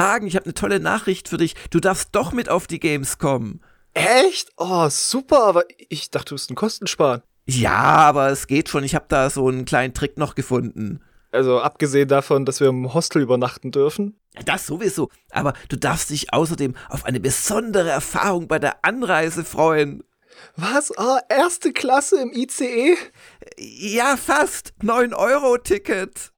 Hagen, ich habe eine tolle Nachricht für dich. Du darfst doch mit auf die Games kommen. Echt? Oh, super, aber ich dachte, du bist ein Kostensparen. Ja, aber es geht schon. Ich habe da so einen kleinen Trick noch gefunden. Also abgesehen davon, dass wir im Hostel übernachten dürfen. Das sowieso. Aber du darfst dich außerdem auf eine besondere Erfahrung bei der Anreise freuen. Was? Oh, erste Klasse im ICE? Ja, fast. 9-Euro-Ticket.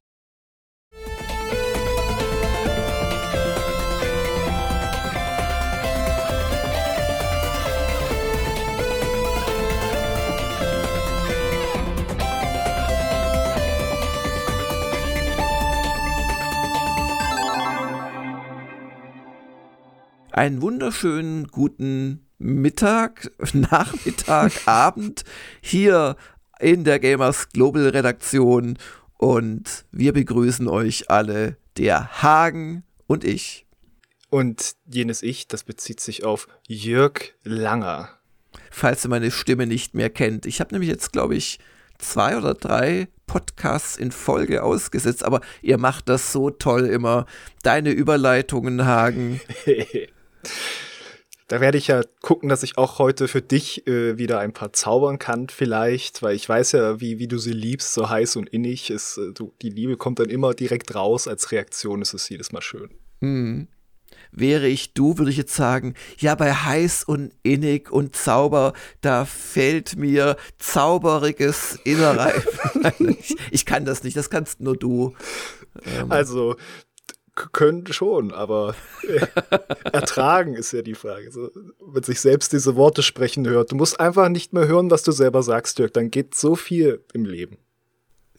Einen wunderschönen guten Mittag, Nachmittag, Abend hier in der Gamers Global Redaktion und wir begrüßen euch alle, der Hagen und ich. Und jenes Ich, das bezieht sich auf Jörg Langer. Falls ihr meine Stimme nicht mehr kennt. Ich habe nämlich jetzt, glaube ich, zwei oder drei Podcasts in Folge ausgesetzt, aber ihr macht das so toll immer. Deine Überleitungen, Hagen. Da werde ich ja gucken, dass ich auch heute für dich äh, wieder ein paar zaubern kann, vielleicht, weil ich weiß ja, wie, wie du sie liebst, so heiß und innig. Ist, äh, du, die Liebe kommt dann immer direkt raus. Als Reaktion ist es jedes Mal schön. Hm. Wäre ich du, würde ich jetzt sagen, ja, bei heiß und innig und Zauber, da fällt mir zauberiges Innerein. ich, ich kann das nicht, das kannst nur du. Ähm. Also, können schon, aber ertragen ist ja die Frage. So, wenn sich selbst diese Worte sprechen hört, du musst einfach nicht mehr hören, was du selber sagst, Dirk, dann geht so viel im Leben.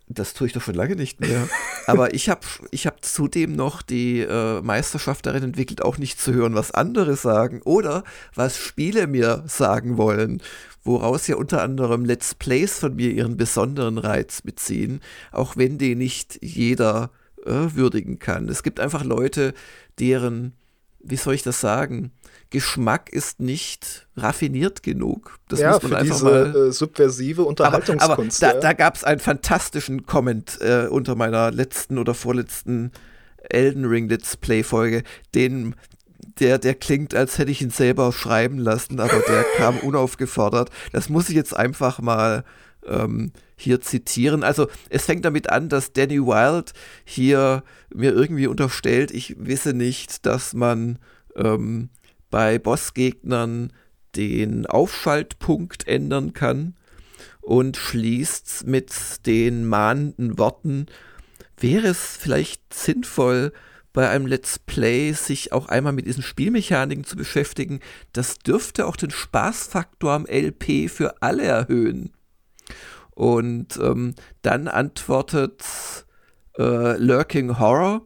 Das tue ich doch schon lange nicht mehr. Aber ich habe ich hab zudem noch die äh, Meisterschaft darin entwickelt, auch nicht zu hören, was andere sagen oder was Spiele mir sagen wollen. Woraus ja unter anderem Let's Plays von mir ihren besonderen Reiz beziehen, auch wenn die nicht jeder äh, würdigen kann. Es gibt einfach Leute, deren, wie soll ich das sagen, Geschmack ist nicht raffiniert genug. Das ja, muss man für einfach diese mal, äh, subversive Unterhaltungskunst. Aber, aber da, da gab es einen fantastischen Comment äh, unter meiner letzten oder vorletzten Elden Ring Let's Play Folge, den der, der klingt, als hätte ich ihn selber schreiben lassen, aber der kam unaufgefordert. Das muss ich jetzt einfach mal ähm, hier zitieren. Also es fängt damit an, dass Danny Wild hier mir irgendwie unterstellt, ich wisse nicht, dass man ähm, bei Bossgegnern den Aufschaltpunkt ändern kann und schließt mit den mahnenden Worten, wäre es vielleicht sinnvoll, bei einem Let's Play sich auch einmal mit diesen Spielmechaniken zu beschäftigen. Das dürfte auch den Spaßfaktor am LP für alle erhöhen. Und ähm, dann antwortet äh, Lurking Horror,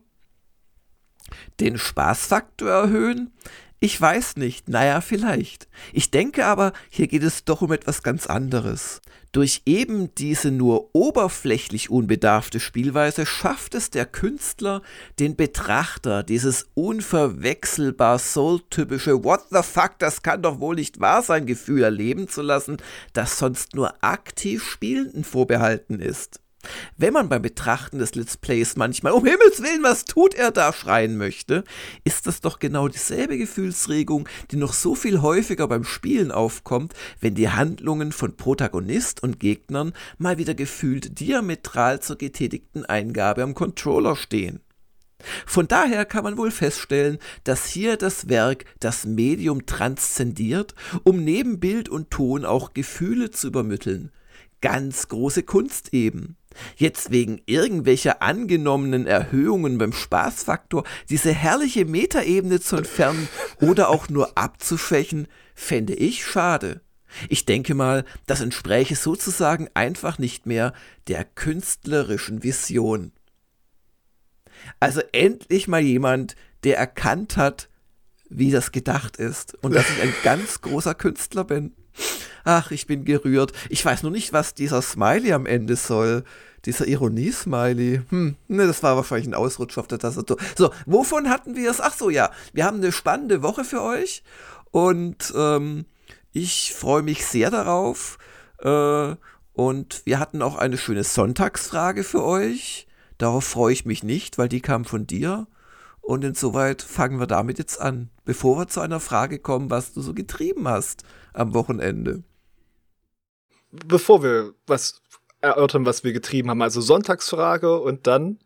den Spaßfaktor erhöhen? Ich weiß nicht, naja, vielleicht. Ich denke aber, hier geht es doch um etwas ganz anderes. Durch eben diese nur oberflächlich unbedarfte Spielweise schafft es der Künstler, den Betrachter dieses unverwechselbar soul-typische What the fuck, das kann doch wohl nicht wahr sein Gefühl erleben zu lassen, das sonst nur aktiv Spielenden vorbehalten ist. Wenn man beim Betrachten des Let's Plays manchmal, um Himmels Willen, was tut er da, schreien möchte, ist das doch genau dieselbe Gefühlsregung, die noch so viel häufiger beim Spielen aufkommt, wenn die Handlungen von Protagonist und Gegnern mal wieder gefühlt diametral zur getätigten Eingabe am Controller stehen. Von daher kann man wohl feststellen, dass hier das Werk das Medium transzendiert, um neben Bild und Ton auch Gefühle zu übermitteln. Ganz große Kunst eben. Jetzt wegen irgendwelcher angenommenen Erhöhungen beim Spaßfaktor diese herrliche Metaebene zu entfernen oder auch nur abzuschwächen, fände ich schade. Ich denke mal, das entspräche sozusagen einfach nicht mehr der künstlerischen Vision. Also endlich mal jemand, der erkannt hat, wie das gedacht ist und dass ich ein ganz großer Künstler bin. Ach, ich bin gerührt. Ich weiß nur nicht, was dieser Smiley am Ende soll. Dieser Ironie-Smiley. Hm, ne, das war wahrscheinlich ein Ausrutsch auf der Tastatur. So, wovon hatten wir es? Ach so, ja. Wir haben eine spannende Woche für euch. Und ähm, ich freue mich sehr darauf. Äh, und wir hatten auch eine schöne Sonntagsfrage für euch. Darauf freue ich mich nicht, weil die kam von dir. Und insoweit fangen wir damit jetzt an, bevor wir zu einer Frage kommen, was du so getrieben hast am Wochenende. Bevor wir was erörtern, was wir getrieben haben, also Sonntagsfrage und dann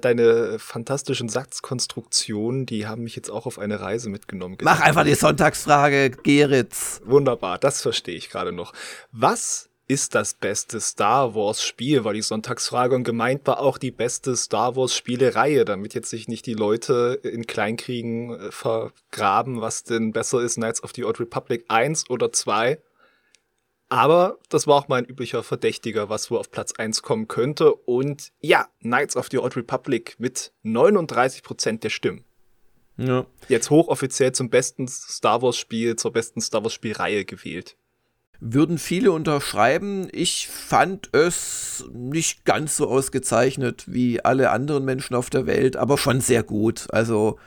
deine fantastischen Satzkonstruktionen, die haben mich jetzt auch auf eine Reise mitgenommen. Mach einfach die Sonntagsfrage, Geritz. Wunderbar, das verstehe ich gerade noch. Was ist das beste Star Wars Spiel, war die Sonntagsfrage und gemeint war auch die beste Star Wars Spielereihe, damit jetzt sich nicht die Leute in Kleinkriegen äh, vergraben, was denn besser ist, Knights of the Old Republic 1 oder 2. Aber das war auch mein üblicher Verdächtiger, was wohl auf Platz 1 kommen könnte. Und ja, Knights of the Old Republic mit 39% der Stimmen. Ja. Jetzt hochoffiziell zum besten Star Wars Spiel, zur besten Star Wars Spielreihe gewählt würden viele unterschreiben. Ich fand es nicht ganz so ausgezeichnet wie alle anderen Menschen auf der Welt, aber schon sehr gut. Also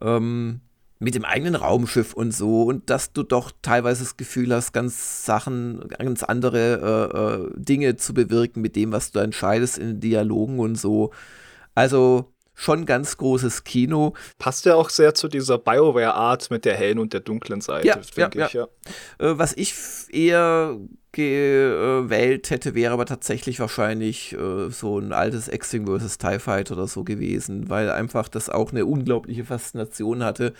ähm, mit dem eigenen Raumschiff und so und dass du doch teilweise das Gefühl hast, ganz Sachen, ganz andere äh, äh, Dinge zu bewirken mit dem, was du entscheidest in Dialogen und so. Also schon ganz großes Kino. Passt ja auch sehr zu dieser BioWare-Art mit der hellen und der dunklen Seite, ja, ja, ich, ja. Äh, was ich eher gewählt hätte, wäre aber tatsächlich wahrscheinlich äh, so ein altes X-Wing vs. TIE Fighter oder so gewesen, weil einfach das auch eine unglaubliche Faszination hatte.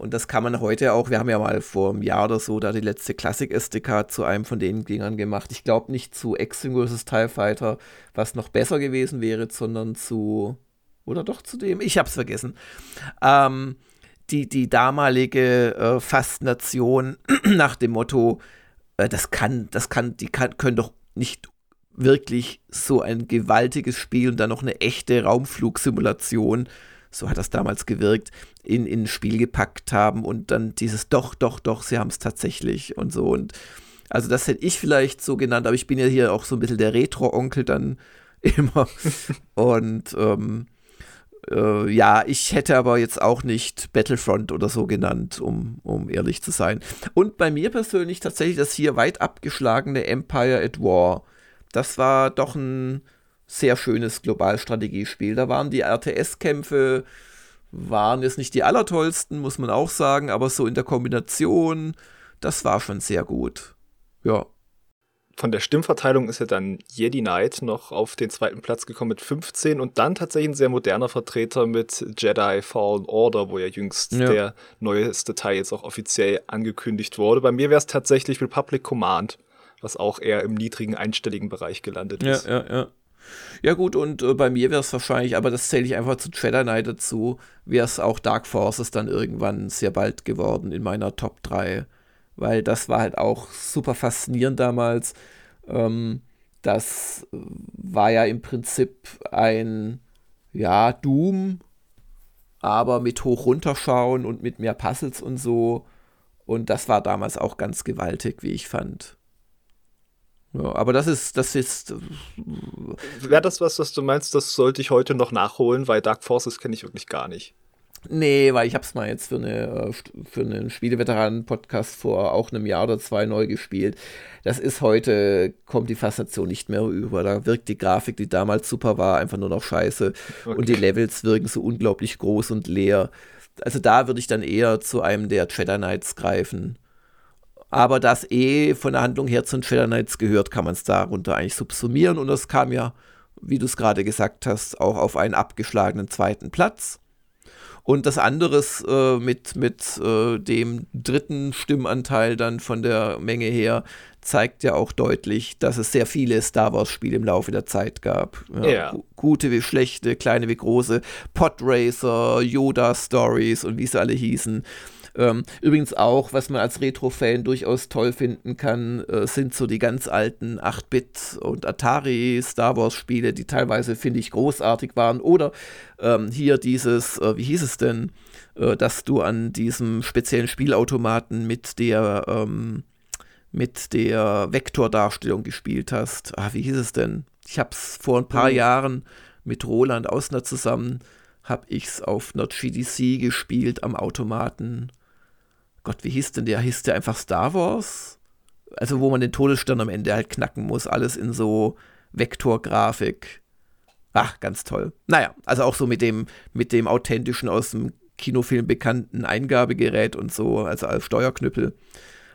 Und das kann man heute auch, wir haben ja mal vor einem Jahr oder so da die letzte Klassik-SDK zu einem von den Dingern gemacht. Ich glaube nicht zu X-Wing vs. TIE Fighter, was noch besser gewesen wäre, sondern zu oder doch zu dem? Ich hab's vergessen. Ähm, die, die damalige äh, Faszination nach dem Motto, äh, das kann, das kann, die kann, können doch nicht wirklich so ein gewaltiges Spiel und dann noch eine echte Raumflugsimulation, so hat das damals gewirkt, in, in ein Spiel gepackt haben und dann dieses doch, doch, doch, sie haben es tatsächlich und so. Und also das hätte ich vielleicht so genannt, aber ich bin ja hier auch so ein bisschen der Retro-Onkel dann immer. und ähm, äh, ja, ich hätte aber jetzt auch nicht Battlefront oder so genannt, um, um ehrlich zu sein. Und bei mir persönlich tatsächlich das hier weit abgeschlagene Empire at War. Das war doch ein sehr schönes Globalstrategiespiel. Da waren die RTS-Kämpfe, waren jetzt nicht die allertollsten, muss man auch sagen, aber so in der Kombination, das war schon sehr gut. Ja von der Stimmverteilung ist ja dann Jedi Knight noch auf den zweiten Platz gekommen mit 15 und dann tatsächlich ein sehr moderner Vertreter mit Jedi Fallen Order, wo ja jüngst ja. der neueste Teil jetzt auch offiziell angekündigt wurde. Bei mir wäre es tatsächlich Republic Command, was auch eher im niedrigen einstelligen Bereich gelandet ist. Ja, ja, ja. Ja gut, und äh, bei mir wäre es wahrscheinlich, aber das zähle ich einfach zu Jedi Knight dazu, wäre es auch Dark Forces dann irgendwann sehr bald geworden in meiner Top 3 weil das war halt auch super faszinierend damals. Ähm, das war ja im Prinzip ein, ja, Doom, aber mit hoch runterschauen und mit mehr Puzzles und so. Und das war damals auch ganz gewaltig, wie ich fand. Ja, aber das ist, das ist. Äh, Wäre das was, was du meinst, das sollte ich heute noch nachholen, weil Dark Forces kenne ich wirklich gar nicht. Nee, weil ich habe es mal jetzt für, eine, äh, für einen Spieleveteranen-Podcast vor auch einem Jahr oder zwei neu gespielt. Das ist heute, kommt die Faszination nicht mehr rüber. Da wirkt die Grafik, die damals super war, einfach nur noch scheiße. Okay. Und die Levels wirken so unglaublich groß und leer. Also da würde ich dann eher zu einem der Jedi Knights greifen. Aber das eh von der Handlung her zu den Knights gehört, kann man es darunter eigentlich subsumieren. Und das kam ja, wie du es gerade gesagt hast, auch auf einen abgeschlagenen zweiten Platz. Und das andere äh, mit, mit äh, dem dritten Stimmanteil dann von der Menge her zeigt ja auch deutlich, dass es sehr viele Star Wars-Spiele im Laufe der Zeit gab. Ja, yeah. Gute wie schlechte, kleine wie große, Podracer, Yoda-Stories und wie sie alle hießen. Ähm, übrigens auch, was man als Retro-Fan durchaus toll finden kann, äh, sind so die ganz alten 8-Bit- und Atari-Star Wars-Spiele, die teilweise, finde ich, großartig waren. Oder ähm, hier dieses, äh, wie hieß es denn, äh, dass du an diesem speziellen Spielautomaten mit der, ähm, mit der Vektordarstellung gespielt hast. Ah, wie hieß es denn? Ich habe es vor ein paar mhm. Jahren mit Roland Ausner zusammen habe ich es auf einer GDC gespielt am Automaten. Gott, wie hieß denn der? Hieß der einfach Star Wars? Also, wo man den Todesstern am Ende halt knacken muss, alles in so Vektorgrafik. Ach, ganz toll. Naja, also auch so mit dem, mit dem authentischen aus dem Kinofilm bekannten Eingabegerät und so, also als Steuerknüppel.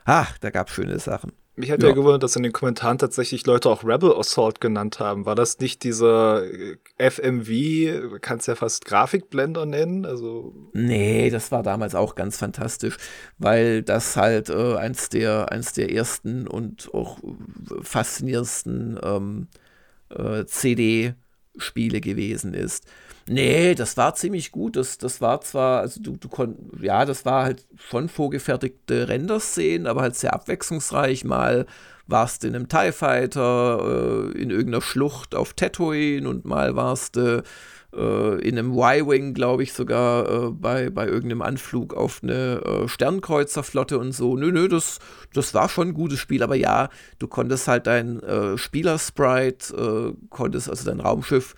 Ach, da gab es schöne Sachen. Mich hat ja. ja gewundert, dass in den Kommentaren tatsächlich Leute auch Rebel Assault genannt haben. War das nicht dieser äh, FMV, kannst ja fast Grafikblender nennen? Also nee, das war damals auch ganz fantastisch, weil das halt äh, eins, der, eins der ersten und auch faszinierendsten ähm, äh, CD-Spiele gewesen ist. Nee, das war ziemlich gut. Das, das war zwar, also du, du konntest, ja, das war halt schon vorgefertigte Renderszenen, aber halt sehr abwechslungsreich. Mal warst du in einem TIE Fighter, äh, in irgendeiner Schlucht auf Tatooine und mal warst du äh, in einem Y-Wing, glaube ich, sogar äh, bei, bei irgendeinem Anflug auf eine äh, Sternkreuzerflotte und so. Nö, nö, das, das war schon ein gutes Spiel, aber ja, du konntest halt dein äh, Spielersprite, äh, konntest also dein Raumschiff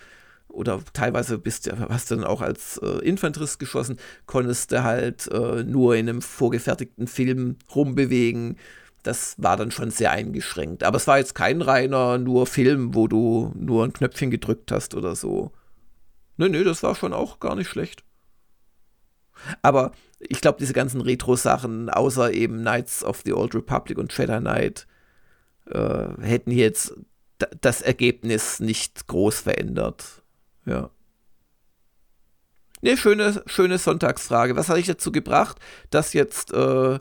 oder teilweise bist du, hast du dann auch als äh, Infanterist geschossen, konntest du halt äh, nur in einem vorgefertigten Film rumbewegen. Das war dann schon sehr eingeschränkt. Aber es war jetzt kein reiner nur Film, wo du nur ein Knöpfchen gedrückt hast oder so. Nö, nö, das war schon auch gar nicht schlecht. Aber ich glaube, diese ganzen Retro-Sachen, außer eben Knights of the Old Republic und Jedi Knight, äh, hätten jetzt das Ergebnis nicht groß verändert. Ja. Ne, schöne, schöne Sonntagsfrage. Was hat dich dazu gebracht, dass jetzt äh,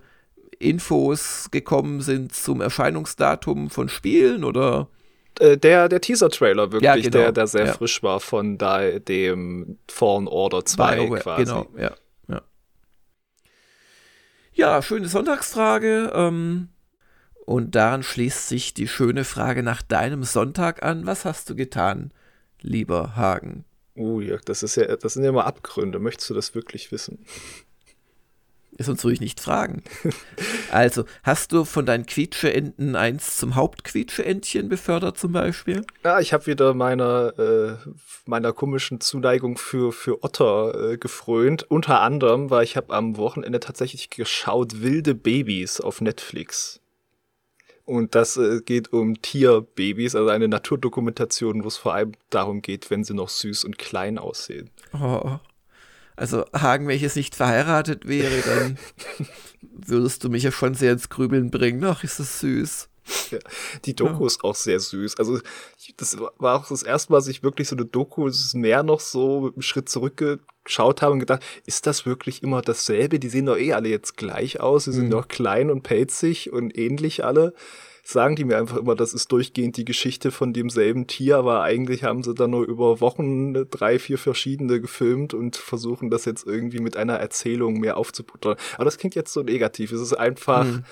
Infos gekommen sind zum Erscheinungsdatum von Spielen oder? Äh, der, der Teaser-Trailer wirklich, ja, genau. der, der sehr ja. frisch war von da, dem Fallen Order 2 BioWare, quasi. Genau, ja, ja. Ja, schöne Sonntagsfrage. Ähm, und daran schließt sich die schöne Frage nach deinem Sonntag an. Was hast du getan? Lieber Hagen? Oh ja, das ist ja, das sind ja immer Abgründe. Möchtest du das wirklich wissen? Sonst würde ich nicht fragen. also, hast du von deinen Quietscheenten eins zum Hauptquietscheentchen befördert zum Beispiel? Ja, ich habe wieder meiner, äh, meiner komischen Zuneigung für, für Otter äh, gefrönt. Unter anderem, weil ich habe am Wochenende tatsächlich geschaut Wilde Babys auf Netflix. Und das äh, geht um Tierbabys, also eine Naturdokumentation, wo es vor allem darum geht, wenn sie noch süß und klein aussehen. Oh. Also Hagen, wenn ich jetzt nicht verheiratet wäre, dann würdest du mich ja schon sehr ins Grübeln bringen. Ach, ist das süß. Ja, die Doku ja. ist auch sehr süß. Also das war auch das erste Mal, dass ich wirklich so eine Doku, mehr noch so mit einem Schritt zurückgeschaut habe und gedacht, ist das wirklich immer dasselbe? Die sehen doch eh alle jetzt gleich aus, sie sind mhm. doch klein und pelzig und ähnlich alle. Sagen die mir einfach immer, das ist durchgehend die Geschichte von demselben Tier, aber eigentlich haben sie da nur über Wochen drei, vier verschiedene gefilmt und versuchen das jetzt irgendwie mit einer Erzählung mehr aufzuputtern. Aber das klingt jetzt so negativ. Es ist einfach. Mhm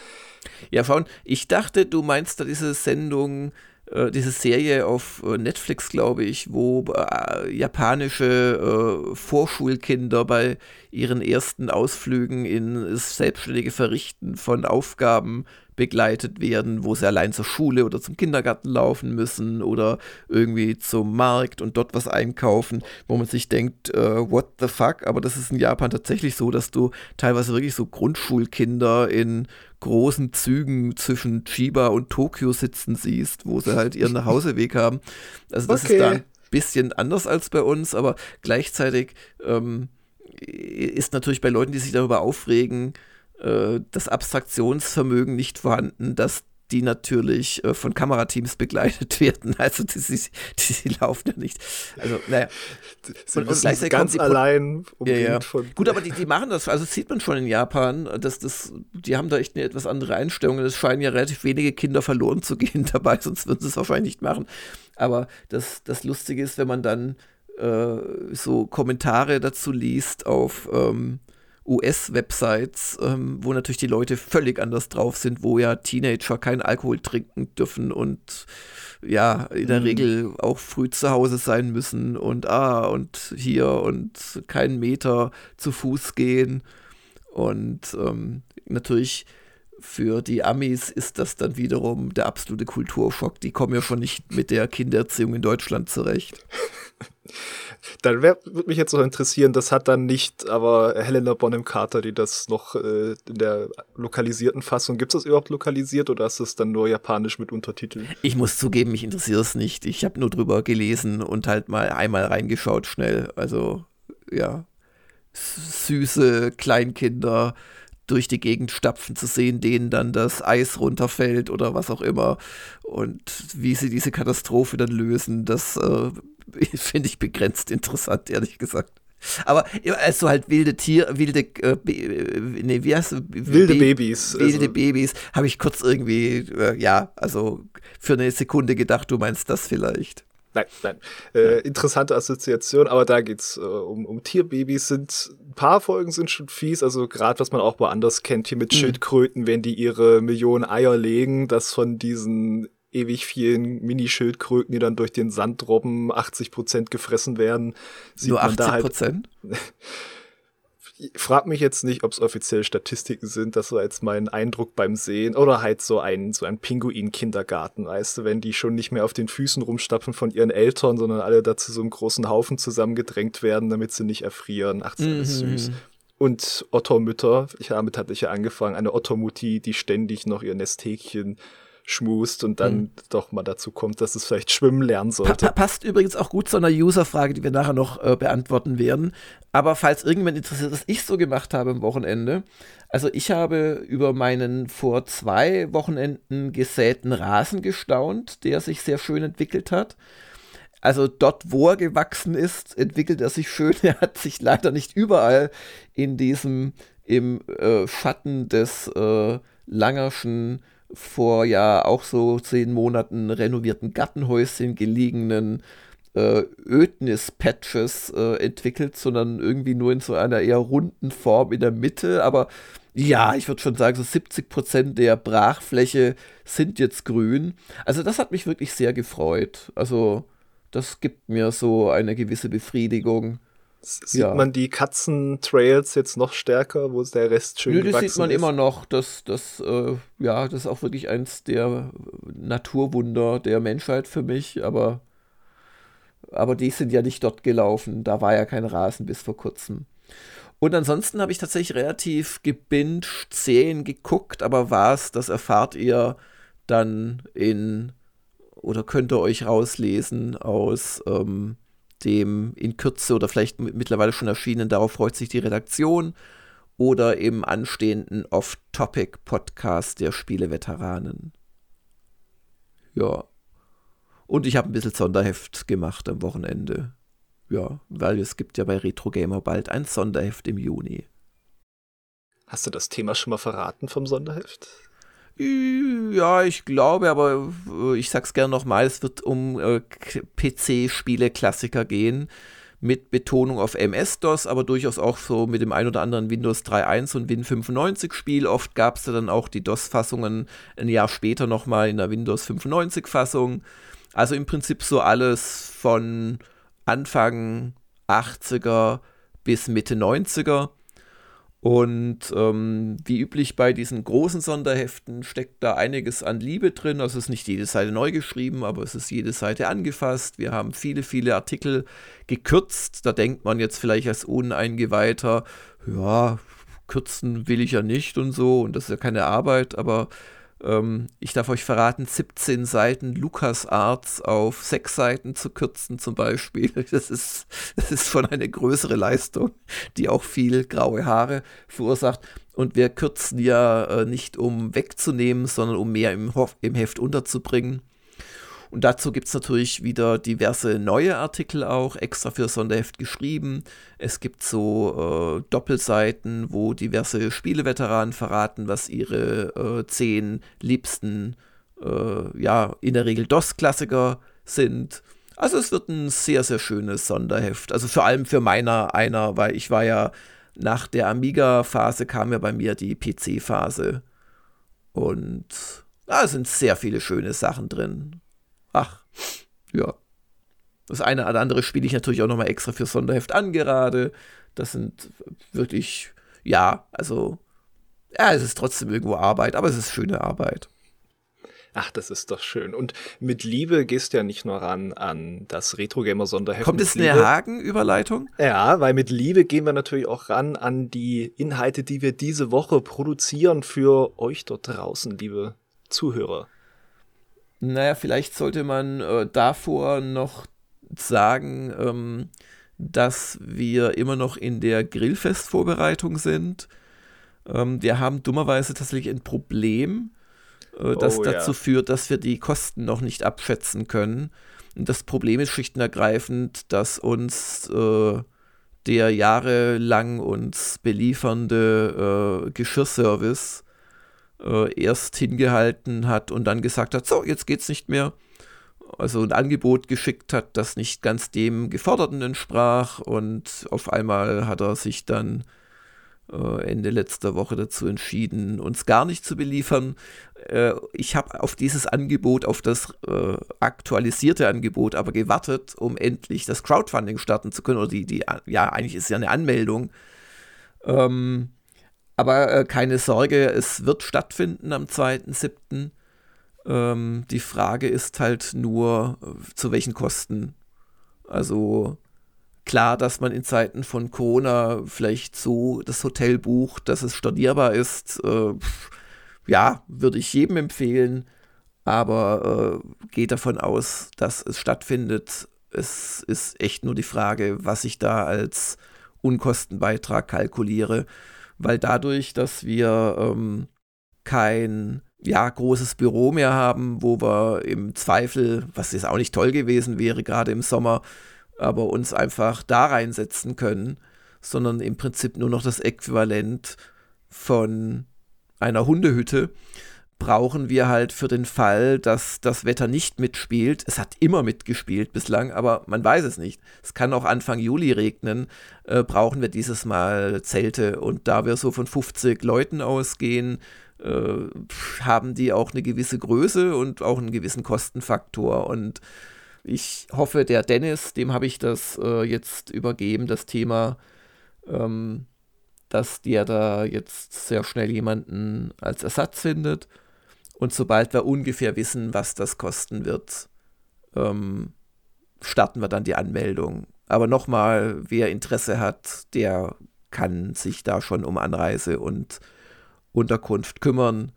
ja, Faun, ich dachte, du meinst da diese Sendung, äh, diese Serie auf äh, Netflix, glaube ich, wo äh, japanische äh, Vorschulkinder bei ihren ersten Ausflügen in das selbstständige Verrichten von Aufgaben begleitet werden, wo sie allein zur Schule oder zum Kindergarten laufen müssen oder irgendwie zum Markt und dort was einkaufen, wo man sich denkt, äh, what the fuck? Aber das ist in Japan tatsächlich so, dass du teilweise wirklich so Grundschulkinder in großen Zügen zwischen Chiba und Tokio sitzen siehst, wo sie halt ihren Nachhauseweg haben. Also das okay. ist da ein bisschen anders als bei uns, aber gleichzeitig ähm, ist natürlich bei Leuten, die sich darüber aufregen, äh, das Abstraktionsvermögen nicht vorhanden, dass die natürlich äh, von Kamerateams begleitet werden. Also die, die, die, die laufen ja nicht. Also, naja. Sie und, und gleichzeitig ganz allein ja, ja. Gut, aber die, die machen das, also das sieht man schon in Japan, dass das, die haben da echt eine etwas andere Einstellung. Es scheinen ja relativ wenige Kinder verloren zu gehen dabei, sonst würden sie es wahrscheinlich nicht machen. Aber das, das Lustige ist, wenn man dann äh, so Kommentare dazu liest auf ähm, US-Websites, ähm, wo natürlich die Leute völlig anders drauf sind, wo ja Teenager keinen Alkohol trinken dürfen und ja, in der mhm. Regel auch früh zu Hause sein müssen und ah, und hier und keinen Meter zu Fuß gehen. Und ähm, natürlich für die Amis ist das dann wiederum der absolute Kulturschock. Die kommen ja schon nicht mit der Kindererziehung in Deutschland zurecht. Dann würde mich jetzt noch interessieren, das hat dann nicht aber Helena Bonham Carter, die das noch äh, in der lokalisierten Fassung, gibt es das überhaupt lokalisiert oder ist es dann nur japanisch mit Untertiteln? Ich muss zugeben, mich interessiert es nicht. Ich habe nur drüber gelesen und halt mal einmal reingeschaut schnell. Also ja, süße Kleinkinder durch die Gegend stapfen zu sehen, denen dann das Eis runterfällt oder was auch immer. Und wie sie diese Katastrophe dann lösen, das äh, finde ich begrenzt interessant, ehrlich gesagt. Aber also halt wilde Tiere, wilde, äh, äh, nee, wie heißt Wilde Be Babys. Wilde also. Babys, habe ich kurz irgendwie, äh, ja, also für eine Sekunde gedacht, du meinst das vielleicht. Nein, nein. Äh, interessante Assoziation, aber da geht's äh, um, um Tierbabys. Sind ein paar Folgen sind schon fies, also gerade was man auch woanders kennt, hier mit mhm. Schildkröten, wenn die ihre Millionen Eier legen, das von diesen ewig vielen Mini-Schildkröten, die dann durch den Sand robben, 80 Prozent gefressen werden. Sieht Nur 80 halt Prozent? Halt frag mich jetzt nicht, ob es offiziell Statistiken sind. Das war jetzt mein Eindruck beim Sehen. Oder halt so ein, so ein Pinguin-Kindergarten, weißt du, wenn die schon nicht mehr auf den Füßen rumstapfen von ihren Eltern, sondern alle dazu so einem großen Haufen zusammengedrängt werden, damit sie nicht erfrieren. Ach, das ist mhm. süß. Und Ottermütter, ich, damit hatte ich ja angefangen, eine Ottermutti, die ständig noch ihr Nesthäkchen schmust und dann mhm. doch mal dazu kommt, dass es vielleicht schwimmen lernen sollte. Pa passt übrigens auch gut zu einer User-Frage, die wir nachher noch äh, beantworten werden. Aber falls irgendjemand interessiert, was ich so gemacht habe am Wochenende, also ich habe über meinen vor zwei Wochenenden gesäten Rasen gestaunt, der sich sehr schön entwickelt hat. Also dort, wo er gewachsen ist, entwickelt er sich schön. Er hat sich leider nicht überall in diesem im äh, Schatten des äh, Langerschen vor ja auch so zehn Monaten renovierten Gartenhäuschen gelegenen äh, Ödnis-Patches äh, entwickelt, sondern irgendwie nur in so einer eher runden Form in der Mitte. Aber ja, ich würde schon sagen, so 70 Prozent der Brachfläche sind jetzt grün. Also das hat mich wirklich sehr gefreut. Also das gibt mir so eine gewisse Befriedigung. Sieht ja. man die Katzentrails jetzt noch stärker, wo der Rest schön Nö, das sieht man ist? immer noch. Das, das, äh, ja, das ist auch wirklich eins der Naturwunder der Menschheit für mich, aber, aber die sind ja nicht dort gelaufen. Da war ja kein Rasen bis vor kurzem. Und ansonsten habe ich tatsächlich relativ gebinged Serien geguckt, aber was, das erfahrt ihr dann in oder könnt ihr euch rauslesen aus ähm, dem in Kürze oder vielleicht mittlerweile schon erschienen, darauf freut sich die Redaktion, oder im anstehenden Off-Topic-Podcast der Spieleveteranen. Ja. Und ich habe ein bisschen Sonderheft gemacht am Wochenende. Ja, weil es gibt ja bei Retro Gamer bald ein Sonderheft im Juni. Hast du das Thema schon mal verraten vom Sonderheft? Ja, ich glaube, aber äh, ich sag's gerne nochmal, es wird um äh, PC-Spiele-Klassiker gehen, mit Betonung auf MS-DOS, aber durchaus auch so mit dem ein oder anderen Windows 3.1 und Win95-Spiel. Oft gab es ja dann auch die DOS-Fassungen ein Jahr später nochmal in der Windows 95-Fassung. Also im Prinzip so alles von Anfang 80er bis Mitte 90er. Und ähm, wie üblich bei diesen großen Sonderheften steckt da einiges an Liebe drin. Also es ist nicht jede Seite neu geschrieben, aber es ist jede Seite angefasst. Wir haben viele, viele Artikel gekürzt. Da denkt man jetzt vielleicht als Uneingeweihter, ja, kürzen will ich ja nicht und so. Und das ist ja keine Arbeit, aber ähm, ich darf euch verraten, 17 Seiten LucasArts auf 6 Seiten zu kürzen zum Beispiel. Das ist, das ist schon eine größere Leistung, die auch viel graue Haare verursacht. Und wir kürzen ja äh, nicht um wegzunehmen, sondern um mehr im, im Heft unterzubringen. Und dazu gibt es natürlich wieder diverse neue Artikel auch, extra für Sonderheft geschrieben. Es gibt so äh, Doppelseiten, wo diverse Spieleveteranen verraten, was ihre äh, zehn liebsten, äh, ja, in der Regel DOS-Klassiker sind. Also es wird ein sehr, sehr schönes Sonderheft. Also vor allem für meiner einer, weil ich war ja nach der Amiga-Phase kam ja bei mir die PC-Phase. Und da sind sehr viele schöne Sachen drin ach, ja. Das eine oder andere spiele ich natürlich auch nochmal extra für Sonderheft an gerade. Das sind wirklich, ja, also, ja, es ist trotzdem irgendwo Arbeit, aber es ist schöne Arbeit. Ach, das ist doch schön. Und mit Liebe gehst du ja nicht nur ran an das Retro-Gamer-Sonderheft. Kommt es eine Hagen-Überleitung? Ja, weil mit Liebe gehen wir natürlich auch ran an die Inhalte, die wir diese Woche produzieren für euch dort draußen, liebe Zuhörer. Naja, vielleicht sollte man äh, davor noch sagen, ähm, dass wir immer noch in der Grillfestvorbereitung sind. Ähm, wir haben dummerweise tatsächlich ein Problem, äh, das oh, dazu ja. führt, dass wir die Kosten noch nicht abschätzen können. Und das Problem ist schlicht und ergreifend, dass uns äh, der jahrelang uns beliefernde äh, Geschirrservice äh, erst hingehalten hat und dann gesagt hat, so, jetzt geht's nicht mehr also ein Angebot geschickt hat, das nicht ganz dem Geforderten entsprach und auf einmal hat er sich dann äh, Ende letzter Woche dazu entschieden, uns gar nicht zu beliefern. Äh, ich habe auf dieses Angebot, auf das äh, aktualisierte Angebot aber gewartet, um endlich das Crowdfunding starten zu können oder die, die ja, eigentlich ist ja eine Anmeldung. Ähm, aber äh, keine Sorge, es wird stattfinden am 2.7. Ähm, die Frage ist halt nur, äh, zu welchen Kosten. Also klar, dass man in Zeiten von Corona vielleicht so das Hotel bucht, dass es stornierbar ist. Äh, ja, würde ich jedem empfehlen, aber äh, geht davon aus, dass es stattfindet. Es ist echt nur die Frage, was ich da als Unkostenbeitrag kalkuliere, weil dadurch, dass wir ähm, kein ja, großes Büro mehr haben, wo wir im Zweifel, was jetzt auch nicht toll gewesen wäre, gerade im Sommer, aber uns einfach da reinsetzen können, sondern im Prinzip nur noch das Äquivalent von einer Hundehütte, brauchen wir halt für den Fall, dass das Wetter nicht mitspielt. Es hat immer mitgespielt bislang, aber man weiß es nicht. Es kann auch Anfang Juli regnen. Äh, brauchen wir dieses Mal Zelte. Und da wir so von 50 Leuten ausgehen, äh, haben die auch eine gewisse Größe und auch einen gewissen Kostenfaktor. Und ich hoffe, der Dennis, dem habe ich das äh, jetzt übergeben, das Thema, ähm, dass der da jetzt sehr schnell jemanden als Ersatz findet. Und sobald wir ungefähr wissen, was das kosten wird, ähm, starten wir dann die Anmeldung. Aber nochmal, wer Interesse hat, der kann sich da schon um Anreise und Unterkunft kümmern.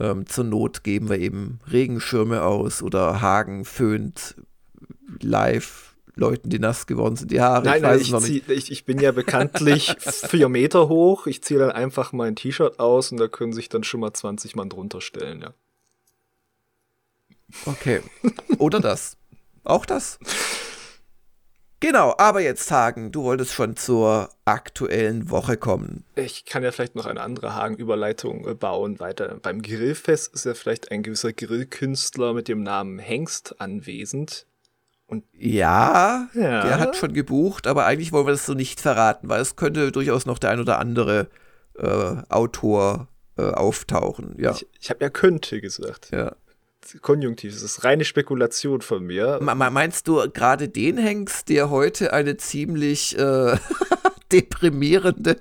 Ähm, zur Not geben wir eben Regenschirme aus oder Hagen föhnt live Leuten, die nass geworden sind, die Haare. Nein, nein, ich, zieh, ich, ich, bin ja bekanntlich vier Meter hoch. Ich ziehe dann einfach mein T-Shirt aus und da können sich dann schon mal 20 Mann drunter stellen, ja. Okay. Oder das. Auch das. Genau, aber jetzt Hagen, du wolltest schon zur aktuellen Woche kommen. Ich kann ja vielleicht noch eine andere Hagen-Überleitung äh, bauen. Weiter beim Grillfest ist ja vielleicht ein gewisser Grillkünstler mit dem Namen Hengst anwesend. Und ja, ja, der hat schon gebucht, aber eigentlich wollen wir das so nicht verraten, weil es könnte durchaus noch der ein oder andere äh, Autor äh, auftauchen. Ja. Ich, ich habe ja könnte gesagt. Ja. Konjunktiv, das ist reine Spekulation von mir. Meinst du gerade den Hengst, der heute eine ziemlich äh, deprimierende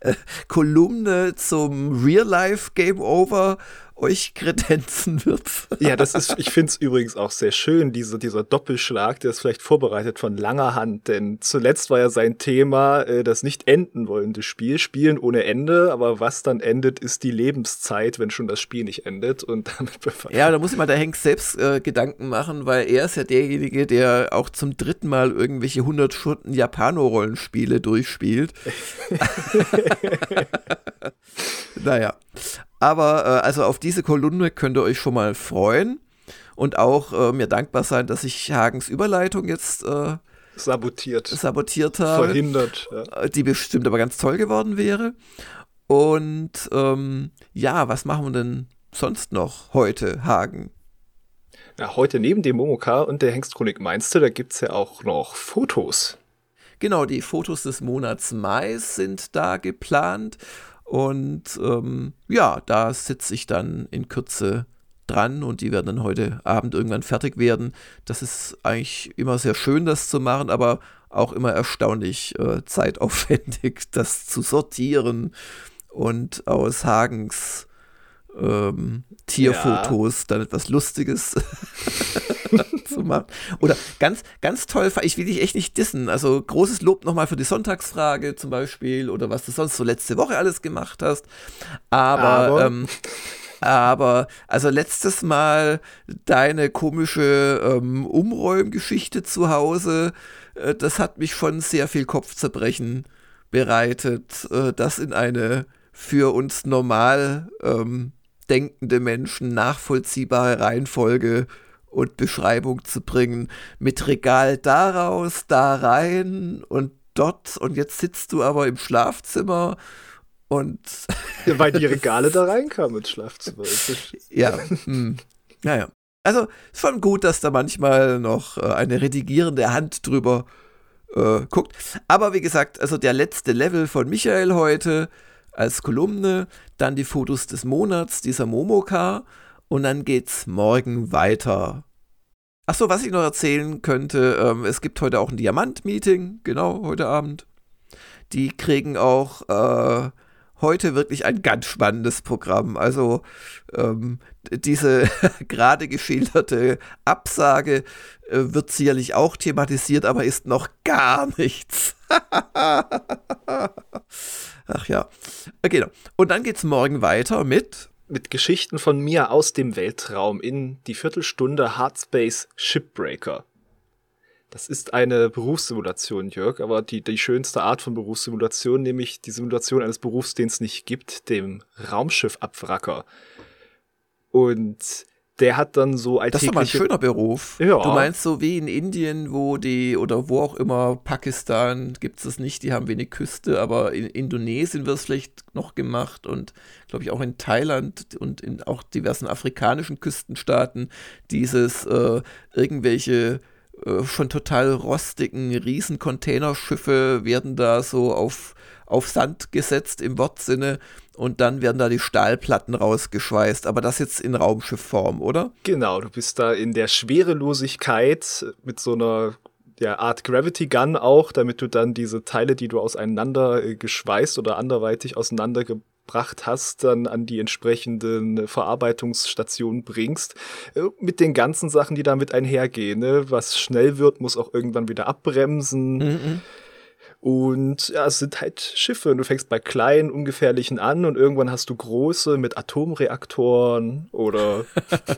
äh, Kolumne zum Real-Life Game Over euch kredenzen wird. ja, das ist, ich finde es übrigens auch sehr schön, diese, dieser Doppelschlag, der ist vielleicht vorbereitet von langer Hand, denn zuletzt war ja sein Thema äh, das nicht enden wollende Spiel, Spielen ohne Ende, aber was dann endet, ist die Lebenszeit, wenn schon das Spiel nicht endet und damit befasst. Ja, da muss man der Henk selbst äh, Gedanken machen, weil er ist ja derjenige, der auch zum dritten Mal irgendwelche 100 Stunden Japano-Rollenspiele durchspielt. naja, aber äh, also auf diese Kolumne könnt ihr euch schon mal freuen und auch äh, mir dankbar sein, dass ich Hagens Überleitung jetzt äh, sabotiert. sabotiert habe. Verhindert. Ja. Äh, die bestimmt aber ganz toll geworden wäre. Und ähm, ja, was machen wir denn sonst noch heute, Hagen? Ja, heute neben dem Momoka und der Hengstchronik meinst du, da gibt es ja auch noch Fotos. Genau, die Fotos des Monats Mai sind da geplant. Und ähm, ja, da sitze ich dann in Kürze dran und die werden dann heute Abend irgendwann fertig werden. Das ist eigentlich immer sehr schön, das zu machen, aber auch immer erstaunlich äh, zeitaufwendig, das zu sortieren und aus Hagens ähm, Tierfotos, ja. dann etwas Lustiges zu machen. Oder ganz, ganz toll, ich will dich echt nicht dissen. Also großes Lob nochmal für die Sonntagsfrage zum Beispiel oder was du sonst so letzte Woche alles gemacht hast. Aber, Aber. Ähm, aber also letztes Mal deine komische ähm, Umräumgeschichte zu Hause, äh, das hat mich schon sehr viel Kopfzerbrechen bereitet, äh, das in eine für uns normal ähm, denkende Menschen nachvollziehbare Reihenfolge und Beschreibung zu bringen. Mit Regal daraus, da rein und dort und jetzt sitzt du aber im Schlafzimmer und. Ja, weil die Regale da reinkamen ins Schlafzimmer. ja. Hm. Naja. Also ist schon gut, dass da manchmal noch äh, eine redigierende Hand drüber äh, guckt. Aber wie gesagt, also der letzte Level von Michael heute als Kolumne, dann die Fotos des Monats, dieser Momoka und dann geht's morgen weiter. Achso, was ich noch erzählen könnte, ähm, es gibt heute auch ein Diamant-Meeting, genau, heute Abend. Die kriegen auch äh, heute wirklich ein ganz spannendes Programm. Also ähm, diese gerade geschilderte Absage äh, wird sicherlich auch thematisiert, aber ist noch gar nichts. Ach ja. Genau. Und dann geht es morgen weiter mit mit Geschichten von mir aus dem Weltraum in die Viertelstunde Hardspace Shipbreaker. Das ist eine Berufssimulation, Jörg, aber die, die schönste Art von Berufssimulation, nämlich die Simulation eines Berufs, den es nicht gibt, dem Raumschiffabwracker. Und der hat dann so alltägliche... Das ist doch mal ein schöner Beruf. Ja. Du meinst so wie in Indien, wo die, oder wo auch immer, Pakistan gibt es nicht, die haben wenig Küste, aber in Indonesien wird es vielleicht noch gemacht und glaube ich auch in Thailand und in auch diversen afrikanischen Küstenstaaten dieses äh, irgendwelche äh, schon total rostigen Riesen-Containerschiffe werden da so auf, auf Sand gesetzt im Wortsinne und dann werden da die Stahlplatten rausgeschweißt, aber das jetzt in Raumschiffform, oder? Genau, du bist da in der Schwerelosigkeit mit so einer ja, Art Gravity Gun auch, damit du dann diese Teile, die du auseinander äh, geschweißt oder anderweitig auseinandergebracht gebracht hast, dann an die entsprechenden Verarbeitungsstationen bringst, äh, mit den ganzen Sachen, die damit einhergehen. Ne? Was schnell wird, muss auch irgendwann wieder abbremsen. Mhm. Und ja, es sind halt Schiffe. Du fängst bei kleinen, ungefährlichen an und irgendwann hast du große mit Atomreaktoren oder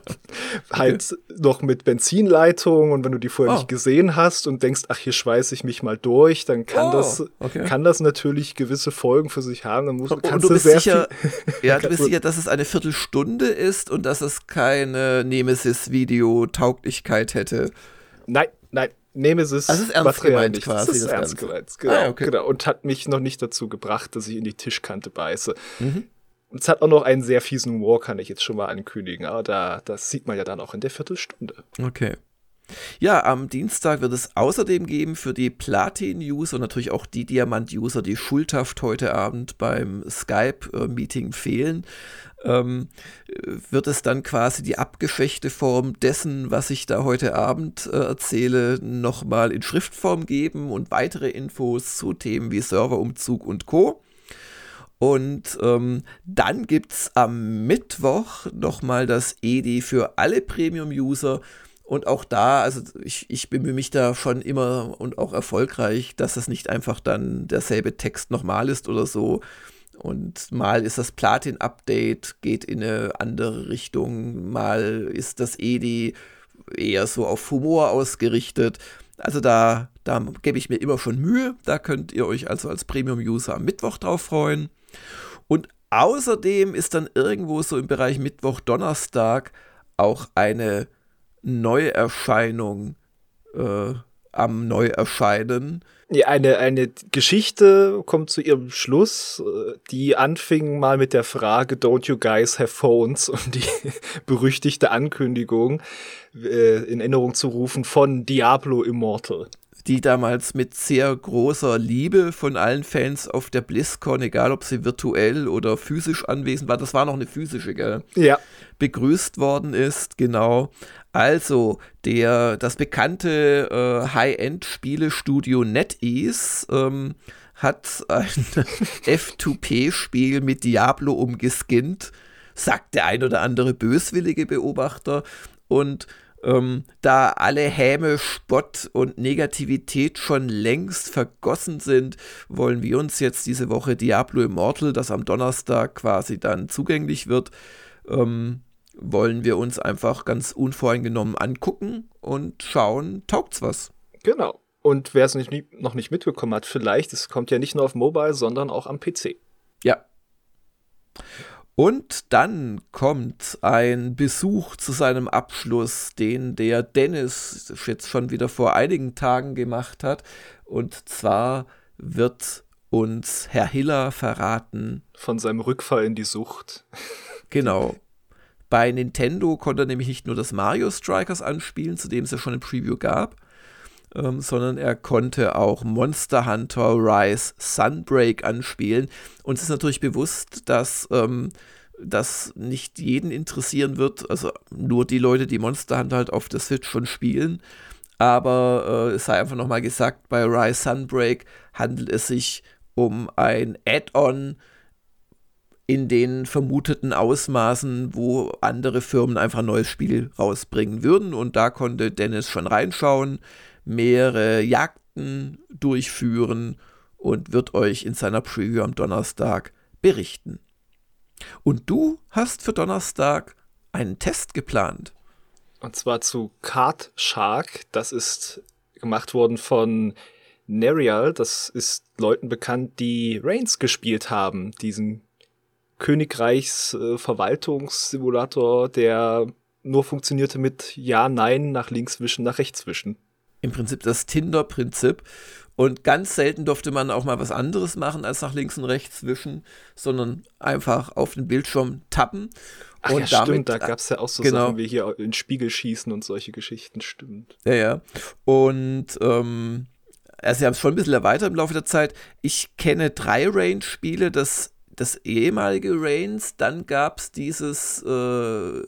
halt noch mit Benzinleitungen. Und wenn du die vorher oh. nicht gesehen hast und denkst, ach, hier schweiße ich mich mal durch, dann kann oh, das, okay. kann das natürlich gewisse Folgen für sich haben. Dann musst, und, kannst und du bist sehr sicher, ja, du bist sicher, dass es eine Viertelstunde ist und dass es keine Nemesis-Video-Tauglichkeit hätte. Nein, nein, Nemesis also ist ernst gemeint nicht. quasi. Das ist das ernst gemeint, genau, ah, okay. genau. Und hat mich noch nicht dazu gebracht, dass ich in die Tischkante beiße. Mhm. Und es hat auch noch einen sehr fiesen War, kann ich jetzt schon mal ankündigen. Aber da, das sieht man ja dann auch in der Viertelstunde. Okay. Ja, am Dienstag wird es außerdem geben für die Platin-User und natürlich auch die Diamant-User, die schuldhaft heute Abend beim Skype-Meeting fehlen ähm, wird es dann quasi die abgeschwächte Form dessen, was ich da heute Abend äh, erzähle, nochmal in Schriftform geben und weitere Infos zu Themen wie Serverumzug und Co. Und ähm, dann gibt es am Mittwoch nochmal das EDI für alle Premium-User. Und auch da, also ich, ich bemühe mich da schon immer und auch erfolgreich, dass es nicht einfach dann derselbe Text nochmal ist oder so, und mal ist das Platin-Update, geht in eine andere Richtung, mal ist das EDI eher so auf Humor ausgerichtet. Also da, da gebe ich mir immer schon Mühe. Da könnt ihr euch also als Premium-User am Mittwoch drauf freuen. Und außerdem ist dann irgendwo so im Bereich Mittwoch, Donnerstag auch eine Neuerscheinung äh, am Neuerscheinen. Eine, eine Geschichte kommt zu ihrem Schluss, äh, die anfing mal mit der Frage, don't you guys have phones? Und die berüchtigte Ankündigung äh, in Erinnerung zu rufen von Diablo Immortal. Die damals mit sehr großer Liebe von allen Fans auf der BlizzCon, egal ob sie virtuell oder physisch anwesend war, das war noch eine physische, gell? Ja. Begrüßt worden ist, genau. Also, der, das bekannte äh, High-End-Spielestudio NetEase ähm, hat ein F2P-Spiel mit Diablo umgeskinnt sagt der ein oder andere böswillige Beobachter. Und ähm, da alle Häme, Spott und Negativität schon längst vergossen sind, wollen wir uns jetzt diese Woche Diablo Immortal, das am Donnerstag quasi dann zugänglich wird, ähm, wollen wir uns einfach ganz unvoreingenommen angucken und schauen, taugt's was. Genau. Und wer es noch nicht mitbekommen hat, vielleicht, es kommt ja nicht nur auf Mobile, sondern auch am PC. Ja. Und dann kommt ein Besuch zu seinem Abschluss, den der Dennis jetzt schon wieder vor einigen Tagen gemacht hat. Und zwar wird uns Herr Hiller verraten. Von seinem Rückfall in die Sucht. Genau. Bei Nintendo konnte er nämlich nicht nur das Mario Strikers anspielen, zu dem es ja schon ein Preview gab, ähm, sondern er konnte auch Monster Hunter Rise Sunbreak anspielen. Uns ist natürlich bewusst, dass ähm, das nicht jeden interessieren wird, also nur die Leute, die Monster Hunter halt auf der Switch schon spielen. Aber äh, es sei einfach nochmal gesagt, bei Rise Sunbreak handelt es sich um ein Add-on in den vermuteten Ausmaßen, wo andere Firmen einfach ein neues Spiel rausbringen würden. Und da konnte Dennis schon reinschauen mehrere Jagden durchführen und wird euch in seiner Preview am Donnerstag berichten. Und du hast für Donnerstag einen Test geplant. Und zwar zu Card Shark. Das ist gemacht worden von Nerial. Das ist Leuten bekannt, die Reigns gespielt haben. Diesen Königreichsverwaltungssimulator, äh, der nur funktionierte mit Ja, Nein, nach links wischen, nach rechts wischen im Prinzip das Tinder-Prinzip. Und ganz selten durfte man auch mal was anderes machen, als nach links und rechts wischen, sondern einfach auf den Bildschirm tappen. Ach und ja, damit, stimmt, da gab es ja auch so genau, Sachen wie hier in Spiegel schießen und solche Geschichten, stimmt. Ja, ja. Und ähm, also sie haben es schon ein bisschen erweitert im Laufe der Zeit. Ich kenne drei Range-Spiele, das, das ehemalige Reigns, dann gab es dieses äh,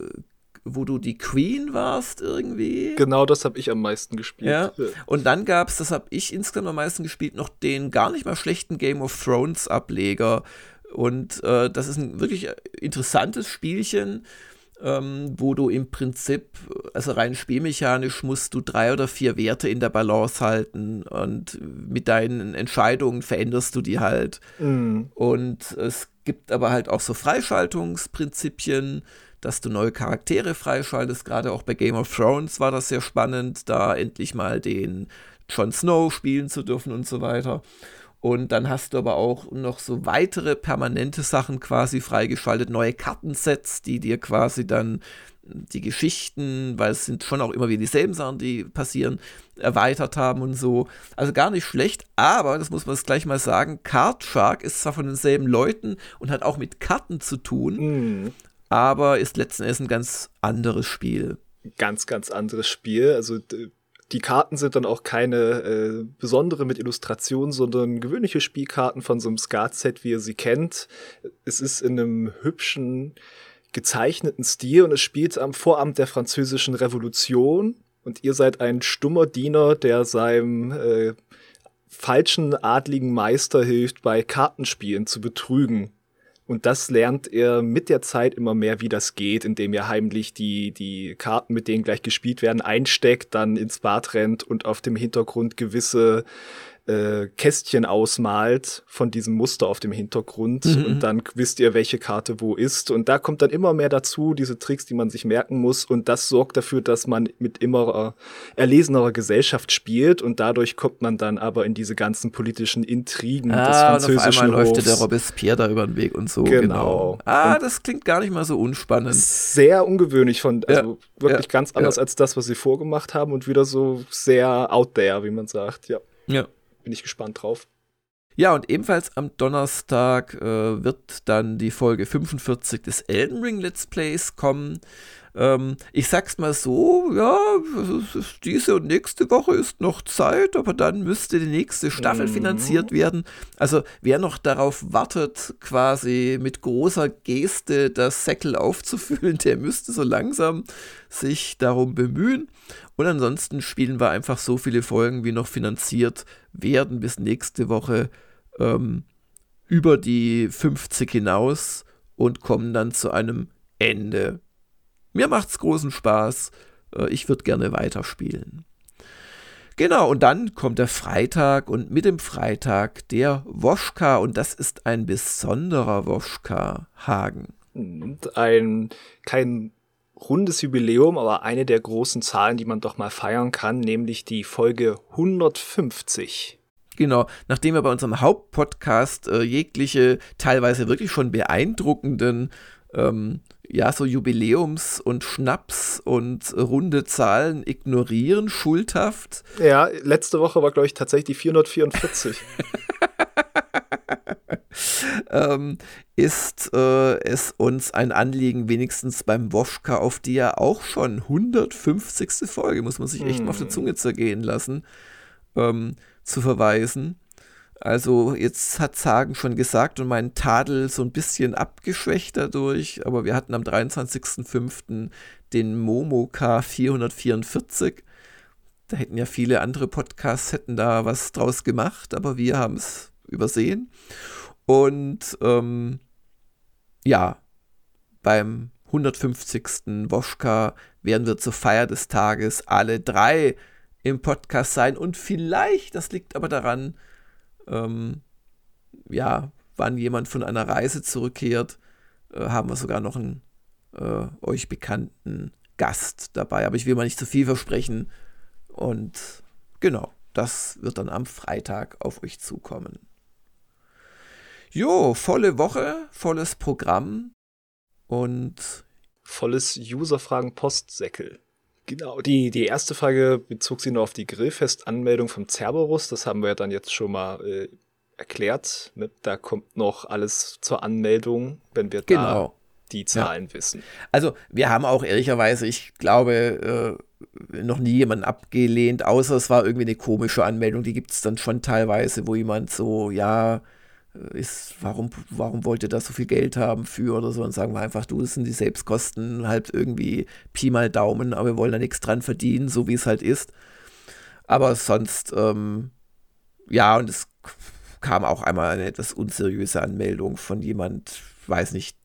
wo du die Queen warst irgendwie. Genau, das habe ich am meisten gespielt. Ja. Und dann gab es, das habe ich insgesamt am meisten gespielt, noch den gar nicht mal schlechten Game of Thrones Ableger. Und äh, das ist ein wirklich interessantes Spielchen, ähm, wo du im Prinzip, also rein spielmechanisch, musst du drei oder vier Werte in der Balance halten und mit deinen Entscheidungen veränderst du die halt. Mhm. Und es gibt aber halt auch so Freischaltungsprinzipien dass du neue Charaktere freischaltest. Gerade auch bei Game of Thrones war das sehr spannend, da endlich mal den Jon Snow spielen zu dürfen und so weiter. Und dann hast du aber auch noch so weitere permanente Sachen quasi freigeschaltet, neue Kartensets, die dir quasi dann die Geschichten, weil es sind schon auch immer wieder dieselben Sachen, die passieren, erweitert haben und so. Also gar nicht schlecht, aber, das muss man jetzt gleich mal sagen, Card Shark ist zwar von denselben Leuten und hat auch mit Karten zu tun, mm aber ist letzten Endes ein ganz anderes Spiel. Ganz, ganz anderes Spiel. Also die Karten sind dann auch keine äh, besondere mit Illustration, sondern gewöhnliche Spielkarten von so einem Skat-Set, wie ihr sie kennt. Es ist in einem hübschen, gezeichneten Stil und es spielt am Vorabend der französischen Revolution und ihr seid ein stummer Diener, der seinem äh, falschen adligen Meister hilft, bei Kartenspielen zu betrügen. Und das lernt er mit der Zeit immer mehr, wie das geht, indem er heimlich die, die Karten, mit denen gleich gespielt werden, einsteckt, dann ins Bad rennt und auf dem Hintergrund gewisse äh, Kästchen ausmalt von diesem Muster auf dem Hintergrund mhm. und dann wisst ihr, welche Karte wo ist. Und da kommt dann immer mehr dazu, diese Tricks, die man sich merken muss. Und das sorgt dafür, dass man mit immer erlesenerer Gesellschaft spielt und dadurch kommt man dann aber in diese ganzen politischen Intrigen ah, des französischen und auf einmal Hofs. läuft der Robespierre da über den Weg und so. Genau. genau. Ah, und das klingt gar nicht mal so unspannend. Sehr ungewöhnlich von, also ja, wirklich ja, ganz anders ja. als das, was sie vorgemacht haben und wieder so sehr out there, wie man sagt, ja. Ja bin ich gespannt drauf. Ja, und ebenfalls am Donnerstag äh, wird dann die Folge 45 des Elden Ring Let's Plays kommen. Ähm, ich sag's mal so, ja, diese und nächste Woche ist noch Zeit, aber dann müsste die nächste Staffel mhm. finanziert werden. Also wer noch darauf wartet, quasi mit großer Geste das Säckel aufzufüllen, der müsste so langsam sich darum bemühen. Und ansonsten spielen wir einfach so viele Folgen, wie noch finanziert werden bis nächste Woche ähm, über die 50 hinaus und kommen dann zu einem Ende. Mir macht's großen Spaß. Äh, ich würde gerne weiterspielen. Genau, und dann kommt der Freitag und mit dem Freitag der Woschka und das ist ein besonderer Woschka Hagen. Und ein kein rundes Jubiläum, aber eine der großen Zahlen, die man doch mal feiern kann, nämlich die Folge 150. Genau, nachdem wir bei unserem Hauptpodcast äh, jegliche, teilweise wirklich schon beeindruckenden ähm, ja, so Jubiläums- und Schnaps- und runde Zahlen ignorieren, schuldhaft. Ja, letzte Woche war, glaube ich, tatsächlich die 444. ähm, ist äh, es uns ein Anliegen, wenigstens beim Woschka, auf die ja auch schon 150. Folge, muss man sich echt hm. mal auf der hm. Zunge zergehen lassen, ähm, zu verweisen. Also jetzt hat Zagen schon gesagt und mein Tadel so ein bisschen abgeschwächt dadurch, aber wir hatten am 23.05. den Momoka 444. Da hätten ja viele andere Podcasts hätten da was draus gemacht, aber wir haben es übersehen. Und ähm, ja, beim 150. Woschka werden wir zur Feier des Tages alle drei im Podcast sein und vielleicht, das liegt aber daran, ähm, ja, wann jemand von einer Reise zurückkehrt, äh, haben wir sogar noch einen äh, euch bekannten Gast dabei. Aber ich will mal nicht zu viel versprechen. Und genau, das wird dann am Freitag auf euch zukommen. Jo, volle Woche, volles Programm und volles Userfragen-Postsäckel. Genau, die, die erste Frage bezog sich nur auf die Grillfest-Anmeldung vom Cerberus. Das haben wir ja dann jetzt schon mal äh, erklärt. Ne? Da kommt noch alles zur Anmeldung, wenn wir genau. da die Zahlen ja. wissen. Also wir haben auch ehrlicherweise, ich glaube, äh, noch nie jemanden abgelehnt, außer es war irgendwie eine komische Anmeldung. Die gibt es dann schon teilweise, wo jemand so, ja, ist, warum, warum wollt ihr da so viel Geld haben für oder so? Und sagen wir einfach, du, das sind die Selbstkosten halt irgendwie Pi mal Daumen, aber wir wollen da nichts dran verdienen, so wie es halt ist. Aber sonst, ähm, ja, und es kam auch einmal eine etwas unseriöse Anmeldung von jemand, weiß nicht,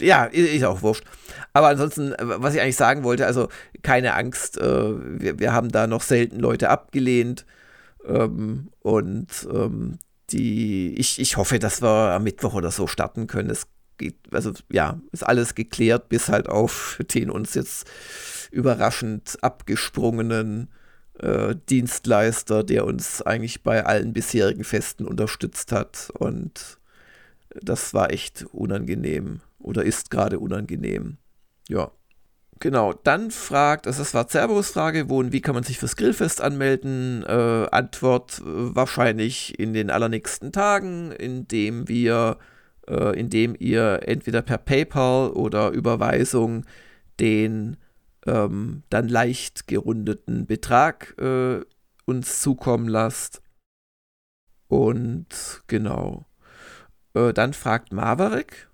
ja, ist auch wurscht. Aber ansonsten, was ich eigentlich sagen wollte, also keine Angst, äh, wir, wir haben da noch selten Leute abgelehnt. Ähm, und ähm, die, ich, ich hoffe, dass wir am Mittwoch oder so starten können. Es geht, also ja, ist alles geklärt, bis halt auf den uns jetzt überraschend abgesprungenen äh, Dienstleister, der uns eigentlich bei allen bisherigen Festen unterstützt hat. Und das war echt unangenehm oder ist gerade unangenehm. Ja. Genau, dann fragt, also das war Cerberus Frage, wo und wie kann man sich fürs Grillfest anmelden? Äh, Antwort äh, wahrscheinlich in den allernächsten Tagen, indem wir, äh, indem ihr entweder per PayPal oder Überweisung den ähm, dann leicht gerundeten Betrag äh, uns zukommen lasst. Und genau. Äh, dann fragt Maverek,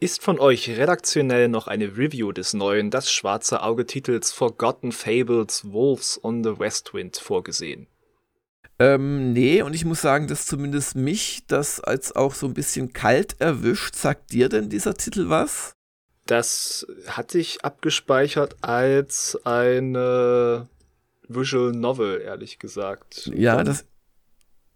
ist von euch redaktionell noch eine Review des neuen Das schwarze Auge-Titels Forgotten Fables Wolves on the West Wind vorgesehen? Ähm, nee, und ich muss sagen, dass zumindest mich das als auch so ein bisschen kalt erwischt. Sagt dir denn dieser Titel was? Das hatte ich abgespeichert als eine Visual Novel, ehrlich gesagt. Ja, das,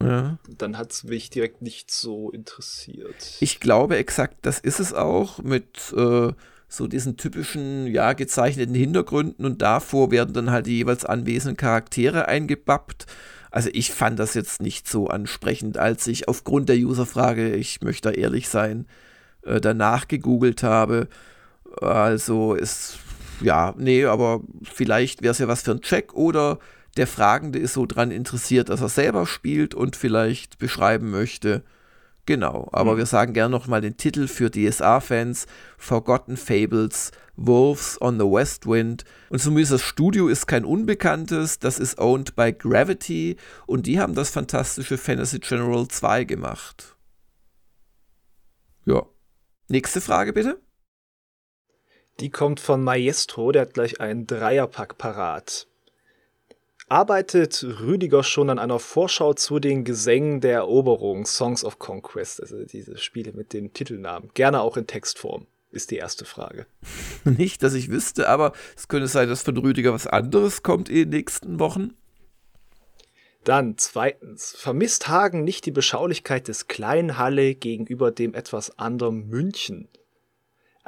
ja. Dann hat es mich direkt nicht so interessiert. Ich glaube exakt, das ist es auch mit äh, so diesen typischen, ja, gezeichneten Hintergründen und davor werden dann halt die jeweils anwesenden Charaktere eingebappt. Also ich fand das jetzt nicht so ansprechend, als ich aufgrund der Userfrage, ich möchte da ehrlich sein, äh, danach gegoogelt habe. Also ist, ja, nee, aber vielleicht wäre es ja was für ein Check oder der Fragende ist so dran interessiert, dass er selber spielt und vielleicht beschreiben möchte. Genau, aber mhm. wir sagen gerne nochmal den Titel für DSA-Fans: Forgotten Fables, Wolves on the West Wind. Und zumindest das Studio ist kein Unbekanntes, das ist owned by Gravity und die haben das fantastische Fantasy General 2 gemacht. Ja. Nächste Frage bitte. Die kommt von Maestro, der hat gleich einen Dreierpack parat arbeitet Rüdiger schon an einer Vorschau zu den Gesängen der Eroberung, Songs of Conquest, also diese Spiele mit den Titelnamen, gerne auch in Textform. ist die erste Frage. Nicht, dass ich wüsste, aber es könnte sein, dass von Rüdiger was anderes kommt in den nächsten Wochen. Dann zweitens, vermisst Hagen nicht die Beschaulichkeit des kleinen Halle gegenüber dem etwas anderen München?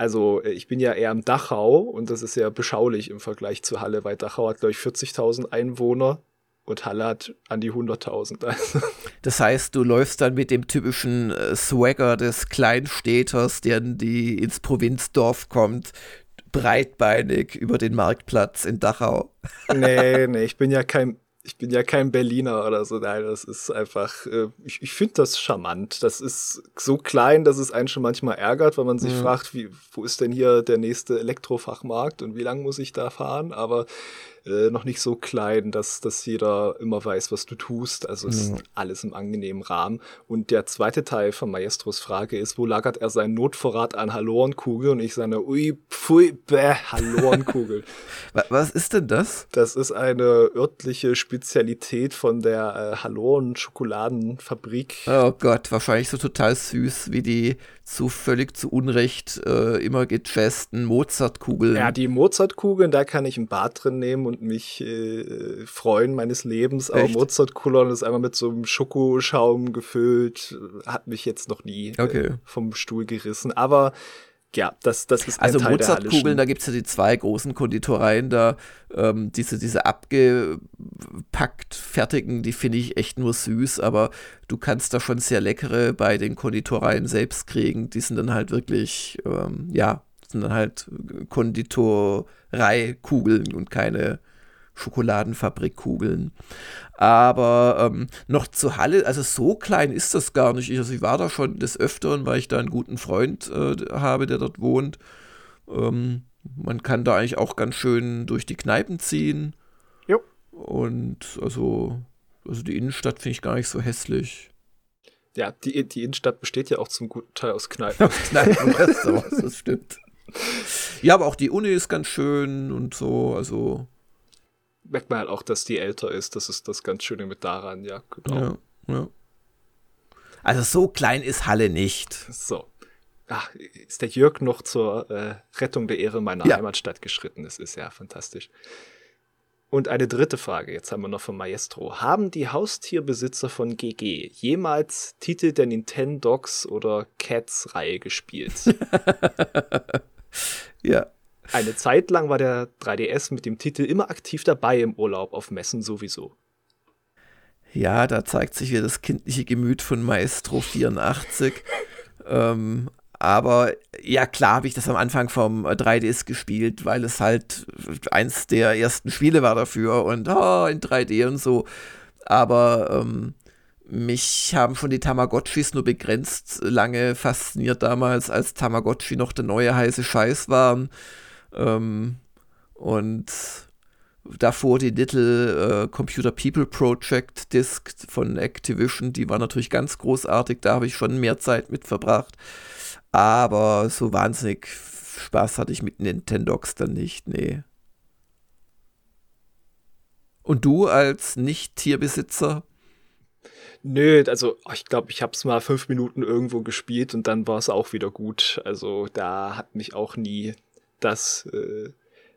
Also äh, ich bin ja eher im Dachau und das ist ja beschaulich im Vergleich zu Halle, weil Dachau hat, glaube ich, 40.000 Einwohner und Halle hat an die 100.000. das heißt, du läufst dann mit dem typischen äh, Swagger des Kleinstädters, der in die, ins Provinzdorf kommt, breitbeinig über den Marktplatz in Dachau. nee, nee, ich bin ja kein ich bin ja kein Berliner oder so. Nein, das ist einfach, äh, ich, ich finde das charmant. Das ist so klein, dass es einen schon manchmal ärgert, weil man sich mhm. fragt, wie, wo ist denn hier der nächste Elektrofachmarkt und wie lange muss ich da fahren? Aber äh, noch nicht so klein, dass, dass jeder immer weiß, was du tust. Also es ja. ist alles im angenehmen Rahmen. Und der zweite Teil von Maestros Frage ist, wo lagert er seinen Notvorrat an Hallorenkugel? Und ich sage, ui, pfui, bäh, Hallorenkugel. was ist denn das? Das ist eine örtliche Spezialität von der äh, Halloren-Schokoladenfabrik. Oh Gott, wahrscheinlich so total süß wie die zu völlig zu Unrecht äh, immer gejazzten Mozartkugeln. Ja, die Mozartkugeln, da kann ich ein Bad drin nehmen und mich äh, freuen meines Lebens. Aber Mozartkugeln ist einmal mit so einem Schokoschaum gefüllt, hat mich jetzt noch nie okay. äh, vom Stuhl gerissen. Aber ja, das, das ist ein Also Mozartkugeln, da gibt es ja die zwei großen Konditoreien da, ähm, diese, diese abgepackt fertigen, die finde ich echt nur süß, aber du kannst da schon sehr leckere bei den Konditoreien selbst kriegen. Die sind dann halt wirklich, ähm, ja, sind dann halt Konditoreikugeln und keine Schokoladenfabrikkugeln. Aber ähm, noch zu Halle, also so klein ist das gar nicht. Ich, also ich war da schon des Öfteren, weil ich da einen guten Freund äh, habe, der dort wohnt. Ähm, man kann da eigentlich auch ganz schön durch die Kneipen ziehen. Jo. Und also, also die Innenstadt finde ich gar nicht so hässlich. Ja, die, die Innenstadt besteht ja auch zum guten Teil aus Kneipen. Kneipen und Restaurants, das stimmt. Ja, aber auch die Uni ist ganz schön und so, also merkt man halt auch, dass die älter ist. Das ist das ganz Schöne mit daran, ja, genau. Ja, ja. Also so klein ist Halle nicht. So. Ach, ist der Jörg noch zur äh, Rettung der Ehre meiner ja. Heimatstadt geschritten? Das ist ja fantastisch. Und eine dritte Frage, jetzt haben wir noch von Maestro. Haben die Haustierbesitzer von GG jemals Titel der Nintendogs oder Cats-Reihe gespielt? ja. Eine Zeit lang war der 3DS mit dem Titel immer aktiv dabei im Urlaub, auf Messen sowieso. Ja, da zeigt sich wieder das kindliche Gemüt von Maestro 84. ähm, aber ja, klar habe ich das am Anfang vom 3DS gespielt, weil es halt eins der ersten Spiele war dafür und oh, in 3D und so. Aber ähm, mich haben schon die Tamagotchis nur begrenzt lange fasziniert damals, als Tamagotchi noch der neue heiße Scheiß waren. Ähm, und davor die Little äh, Computer People Project Disc von Activision, die war natürlich ganz großartig, da habe ich schon mehr Zeit mit verbracht. Aber so wahnsinnig Spaß hatte ich mit Nintendogs dann nicht, nee. Und du als Nicht-Tierbesitzer? Nö, also ich glaube, ich habe es mal fünf Minuten irgendwo gespielt und dann war es auch wieder gut. Also da hat mich auch nie das äh,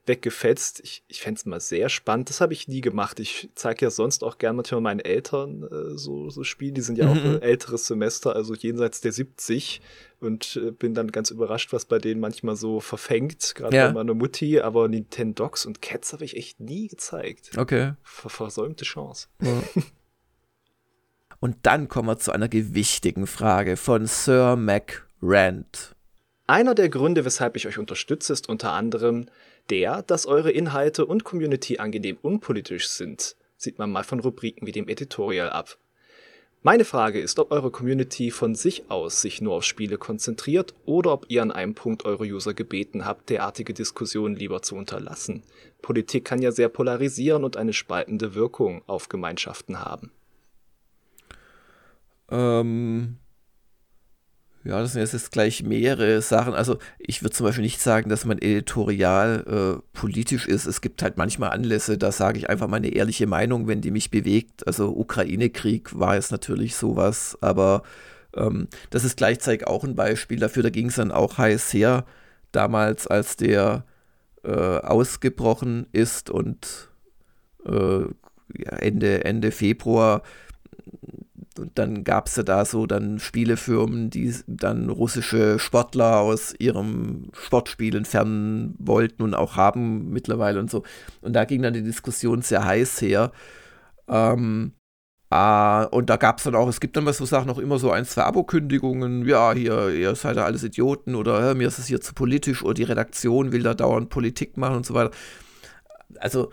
weggefetzt. Ich, ich fände es mal sehr spannend. Das habe ich nie gemacht. Ich zeige ja sonst auch gerne manchmal meinen Eltern äh, so, so Spiele. Die sind ja mhm. auch äh, älteres Semester, also jenseits der 70. Und äh, bin dann ganz überrascht, was bei denen manchmal so verfängt, gerade ja. bei meiner Mutti. Aber Nintendogs und Cats habe ich echt nie gezeigt. Okay. Ver versäumte Chance. Ja. Und dann kommen wir zu einer gewichtigen Frage von Sir Mac Rand. Einer der Gründe, weshalb ich euch unterstütze, ist unter anderem der, dass eure Inhalte und Community angenehm unpolitisch sind. Sieht man mal von Rubriken wie dem Editorial ab. Meine Frage ist, ob eure Community von sich aus sich nur auf Spiele konzentriert oder ob ihr an einem Punkt eure User gebeten habt, derartige Diskussionen lieber zu unterlassen. Politik kann ja sehr polarisieren und eine spaltende Wirkung auf Gemeinschaften haben. Ähm, ja, das sind jetzt gleich mehrere Sachen. Also ich würde zum Beispiel nicht sagen, dass mein Editorial äh, politisch ist. Es gibt halt manchmal Anlässe, da sage ich einfach meine ehrliche Meinung, wenn die mich bewegt. Also Ukraine-Krieg war jetzt natürlich sowas, aber ähm, das ist gleichzeitig auch ein Beispiel dafür. Da ging es dann auch heiß her, damals, als der äh, ausgebrochen ist und äh, ja, Ende, Ende Februar und dann gab es ja da so dann Spielefirmen, die dann russische Sportler aus ihrem Sportspiel entfernen wollten und auch haben mittlerweile und so. Und da ging dann die Diskussion sehr heiß her. Ähm, äh, und da gab es dann auch, es gibt dann was so Sachen noch immer so ein, zwei Abokündigungen, ja, hier, ihr seid ja alles Idioten oder ja, mir ist es hier zu politisch oder die Redaktion will da dauernd Politik machen und so weiter. Also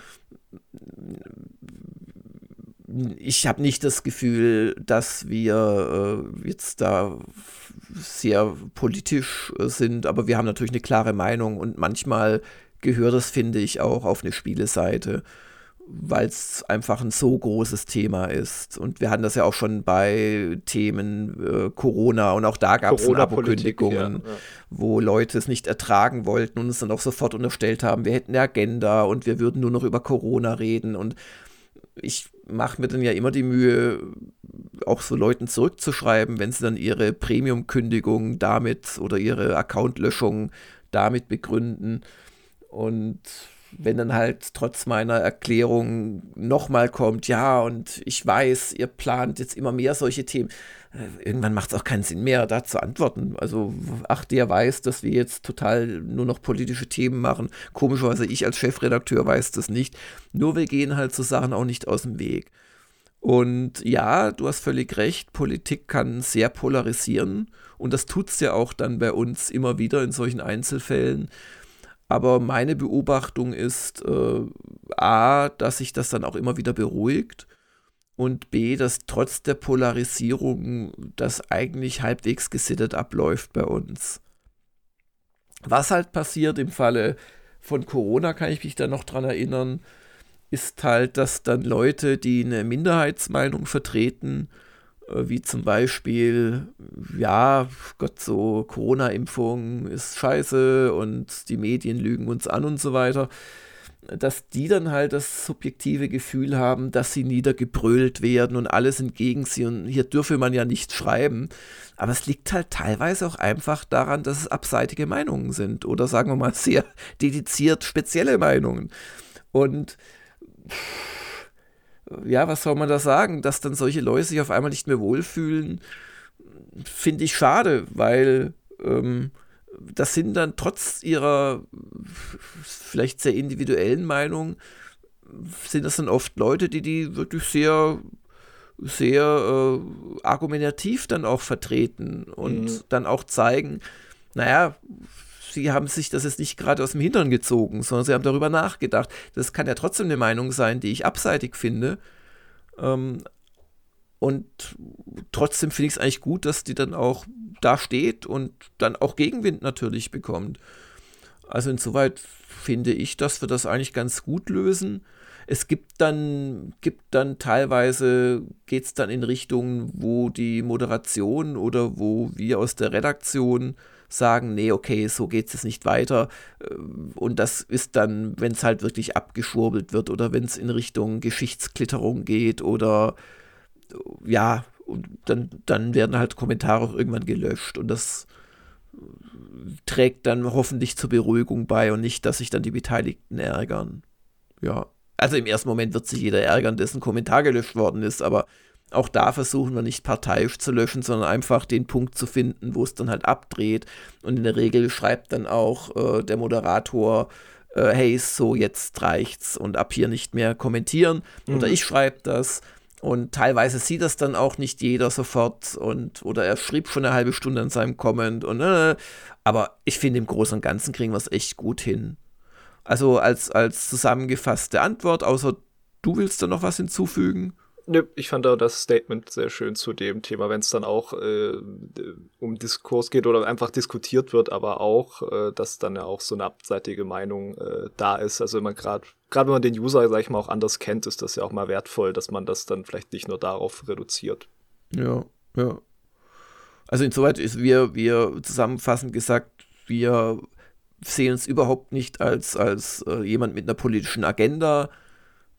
ich habe nicht das Gefühl, dass wir äh, jetzt da sehr politisch äh, sind, aber wir haben natürlich eine klare Meinung und manchmal gehört das, finde ich, auch auf eine Spieleseite, weil es einfach ein so großes Thema ist. Und wir hatten das ja auch schon bei Themen äh, Corona und auch da gab es Abokündigungen, ja, ja. wo Leute es nicht ertragen wollten und es dann auch sofort unterstellt haben, wir hätten eine Agenda und wir würden nur noch über Corona reden und ich mache mir dann ja immer die Mühe, auch so Leuten zurückzuschreiben, wenn sie dann ihre Premium-Kündigung damit oder ihre Account-Löschung damit begründen. Und wenn dann halt trotz meiner Erklärung nochmal kommt, ja, und ich weiß, ihr plant jetzt immer mehr solche Themen, äh, irgendwann macht es auch keinen Sinn mehr, da zu antworten. Also, ach, der weiß, dass wir jetzt total nur noch politische Themen machen. Komischerweise, ich als Chefredakteur weiß das nicht. Nur wir gehen halt so Sachen auch nicht aus dem Weg. Und ja, du hast völlig recht, Politik kann sehr polarisieren. Und das tut es ja auch dann bei uns immer wieder in solchen Einzelfällen. Aber meine Beobachtung ist äh, A, dass sich das dann auch immer wieder beruhigt und B, dass trotz der Polarisierung das eigentlich halbwegs gesittet abläuft bei uns. Was halt passiert im Falle von Corona, kann ich mich da noch dran erinnern, ist halt, dass dann Leute, die eine Minderheitsmeinung vertreten, wie zum Beispiel, ja, Gott, so Corona-Impfung ist scheiße und die Medien lügen uns an und so weiter, dass die dann halt das subjektive Gefühl haben, dass sie niedergebrüllt werden und alles entgegen sie und hier dürfe man ja nicht schreiben. Aber es liegt halt teilweise auch einfach daran, dass es abseitige Meinungen sind oder sagen wir mal sehr dediziert spezielle Meinungen. Und ja, was soll man da sagen, dass dann solche Leute sich auf einmal nicht mehr wohlfühlen, finde ich schade, weil ähm, das sind dann trotz ihrer vielleicht sehr individuellen Meinung, sind das dann oft Leute, die die wirklich sehr, sehr äh, argumentativ dann auch vertreten und mhm. dann auch zeigen, naja, sie haben sich das jetzt nicht gerade aus dem Hintern gezogen, sondern sie haben darüber nachgedacht. Das kann ja trotzdem eine Meinung sein, die ich abseitig finde. Ähm, und trotzdem finde ich es eigentlich gut, dass die dann auch da steht und dann auch Gegenwind natürlich bekommt. Also insoweit finde ich, dass wir das eigentlich ganz gut lösen. Es gibt dann, gibt dann teilweise, geht es dann in Richtungen, wo die Moderation oder wo wir aus der Redaktion sagen, nee, okay, so geht es nicht weiter. Äh, und das ist dann, wenn es halt wirklich abgeschwurbelt wird oder wenn es in Richtung Geschichtsklitterung geht oder ja, dann, dann werden halt Kommentare auch irgendwann gelöscht und das trägt dann hoffentlich zur Beruhigung bei und nicht, dass sich dann die Beteiligten ärgern. Ja. Also im ersten Moment wird sich jeder ärgern, dessen Kommentar gelöscht worden ist, aber auch da versuchen wir nicht parteiisch zu löschen, sondern einfach den Punkt zu finden, wo es dann halt abdreht. Und in der Regel schreibt dann auch äh, der Moderator, äh, hey, so jetzt reicht's und ab hier nicht mehr kommentieren. Mhm. Oder ich schreibe das. Und teilweise sieht das dann auch nicht jeder sofort und oder er schrieb schon eine halbe Stunde an seinem Comment und äh, aber ich finde im Großen und Ganzen kriegen wir es echt gut hin. Also als, als zusammengefasste Antwort, außer du willst da noch was hinzufügen? Nö, ich fand auch das Statement sehr schön zu dem Thema, wenn es dann auch äh, um Diskurs geht oder einfach diskutiert wird, aber auch, äh, dass dann ja auch so eine abseitige Meinung äh, da ist. Also wenn man gerade, gerade wenn man den User, sag ich mal, auch anders kennt, ist das ja auch mal wertvoll, dass man das dann vielleicht nicht nur darauf reduziert. Ja, ja. Also insoweit ist wir, wir zusammenfassend gesagt, wir sehen uns überhaupt nicht als, als äh, jemand mit einer politischen Agenda,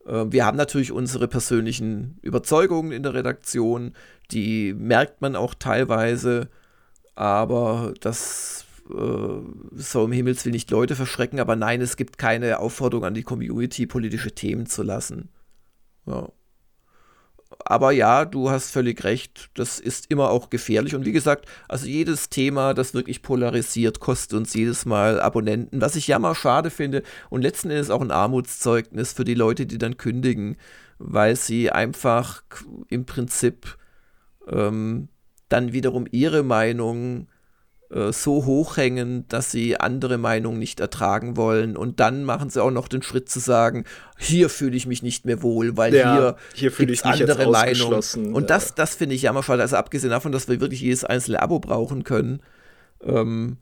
wir haben natürlich unsere persönlichen Überzeugungen in der Redaktion, die merkt man auch teilweise, aber das äh, soll im Himmels Willen nicht Leute verschrecken, aber nein, es gibt keine Aufforderung an die Community, politische Themen zu lassen. Ja. Aber ja, du hast völlig recht, das ist immer auch gefährlich. Und wie gesagt, also jedes Thema, das wirklich polarisiert, kostet uns jedes Mal Abonnenten, was ich jammer schade finde und letzten Endes auch ein Armutszeugnis für die Leute, die dann kündigen, weil sie einfach im Prinzip ähm, dann wiederum ihre Meinung äh, so hochhängen, dass sie andere Meinungen nicht ertragen wollen. Und dann machen sie auch noch den Schritt zu sagen, hier fühle ich mich nicht mehr wohl, weil ja, hier, hier ich mich andere Meinungen. Und ja. das, das finde ich jammervoll. Also abgesehen davon, dass wir wirklich jedes einzelne Abo brauchen können, ähm,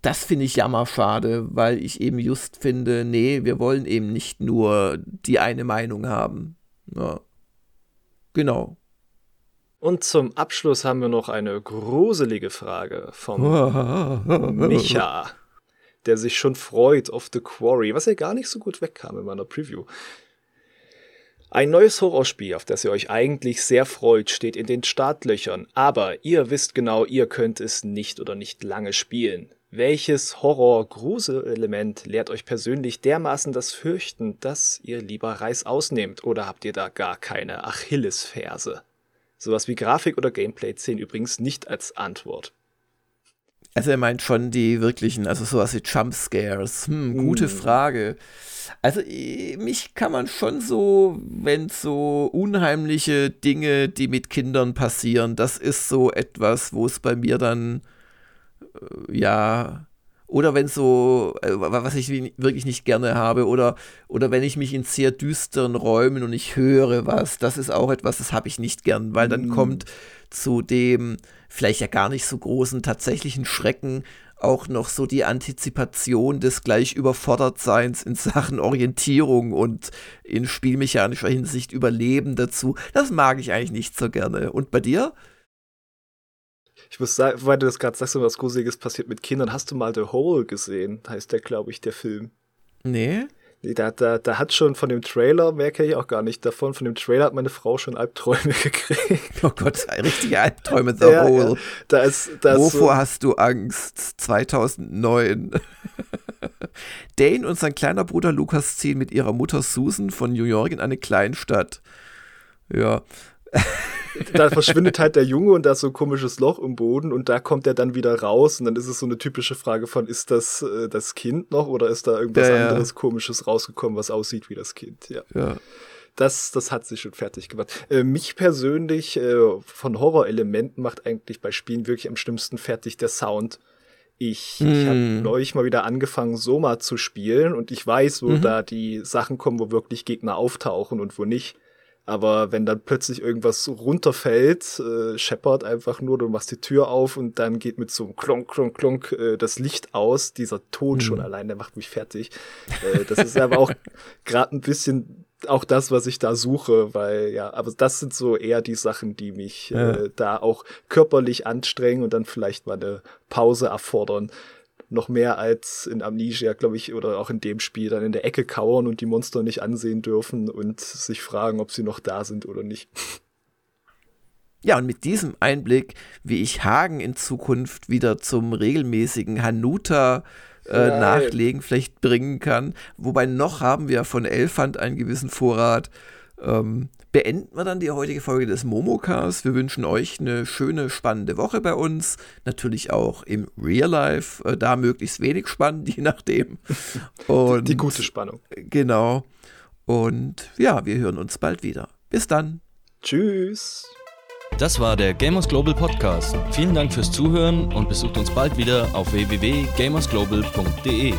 das finde ich jammerschade, weil ich eben just finde, nee, wir wollen eben nicht nur die eine Meinung haben. Ja. Genau. Und zum Abschluss haben wir noch eine gruselige Frage vom Micha, der sich schon freut auf The Quarry, was ja gar nicht so gut wegkam in meiner Preview. Ein neues Horrorspiel, auf das ihr euch eigentlich sehr freut, steht in den Startlöchern, aber ihr wisst genau, ihr könnt es nicht oder nicht lange spielen. Welches Horror-Grusel-Element lehrt euch persönlich dermaßen das Fürchten, dass ihr lieber Reis ausnehmt oder habt ihr da gar keine Achillesferse? Sowas wie Grafik oder Gameplay zählen übrigens nicht als Antwort. Also er meint schon die wirklichen, also sowas wie Jumpscares. Hm, gute mm. Frage. Also mich kann man schon so, wenn so unheimliche Dinge, die mit Kindern passieren, das ist so etwas, wo es bei mir dann äh, ja oder wenn so, äh, was ich wirklich nicht gerne habe, oder, oder wenn ich mich in sehr düsteren Räumen und ich höre was, das ist auch etwas, das habe ich nicht gern, weil dann mm. kommt zu dem vielleicht ja gar nicht so großen tatsächlichen Schrecken auch noch so die Antizipation des gleich Überfordertseins in Sachen Orientierung und in spielmechanischer Hinsicht Überleben dazu. Das mag ich eigentlich nicht so gerne. Und bei dir? Ich muss sagen, weil du das gerade sagst, was Gruseliges passiert mit Kindern. Hast du mal The Hole gesehen? Heißt der, glaube ich, der Film. Nee. Nee, da, da, da hat schon von dem Trailer, mehr kenne ich auch gar nicht davon, von dem Trailer hat meine Frau schon Albträume gekriegt. Oh Gott, richtige Albträume, The ja, Hole. Ja. Da ist, da Wovor so hast du Angst? 2009. Dane und sein kleiner Bruder Lukas ziehen mit ihrer Mutter Susan von New York in eine Kleinstadt. Ja da verschwindet halt der Junge und da ist so ein komisches Loch im Boden und da kommt er dann wieder raus und dann ist es so eine typische Frage von, ist das äh, das Kind noch oder ist da irgendwas ja, anderes ja. komisches rausgekommen, was aussieht wie das Kind? Ja. ja. Das, das hat sich schon fertig gemacht. Äh, mich persönlich äh, von Horrorelementen macht eigentlich bei Spielen wirklich am schlimmsten fertig der Sound. Ich, mm. ich habe hm. neulich mal wieder angefangen, Soma zu spielen und ich weiß, wo mhm. da die Sachen kommen, wo wirklich Gegner auftauchen und wo nicht. Aber wenn dann plötzlich irgendwas runterfällt, äh, scheppert einfach nur, du machst die Tür auf und dann geht mit so einem Klonk, Klonk, Klonk äh, das Licht aus. Dieser Ton mhm. schon allein, der macht mich fertig. Äh, das ist aber auch gerade ein bisschen auch das, was ich da suche, weil ja, aber das sind so eher die Sachen, die mich ja. äh, da auch körperlich anstrengen und dann vielleicht mal eine Pause erfordern noch mehr als in Amnesia, glaube ich, oder auch in dem Spiel dann in der Ecke kauern und die Monster nicht ansehen dürfen und sich fragen, ob sie noch da sind oder nicht. Ja, und mit diesem Einblick, wie ich Hagen in Zukunft wieder zum regelmäßigen Hanuta äh, nachlegen vielleicht bringen kann. Wobei noch haben wir von Elfand einen gewissen Vorrat. Ähm, beenden wir dann die heutige Folge des Momocast. Wir wünschen euch eine schöne, spannende Woche bei uns. Natürlich auch im Real Life. Äh, da möglichst wenig spannend, je nachdem. Und, die, die gute Spannung. Genau. Und ja, wir hören uns bald wieder. Bis dann. Tschüss. Das war der Gamers Global Podcast. Vielen Dank fürs Zuhören und besucht uns bald wieder auf www.gamersglobal.de.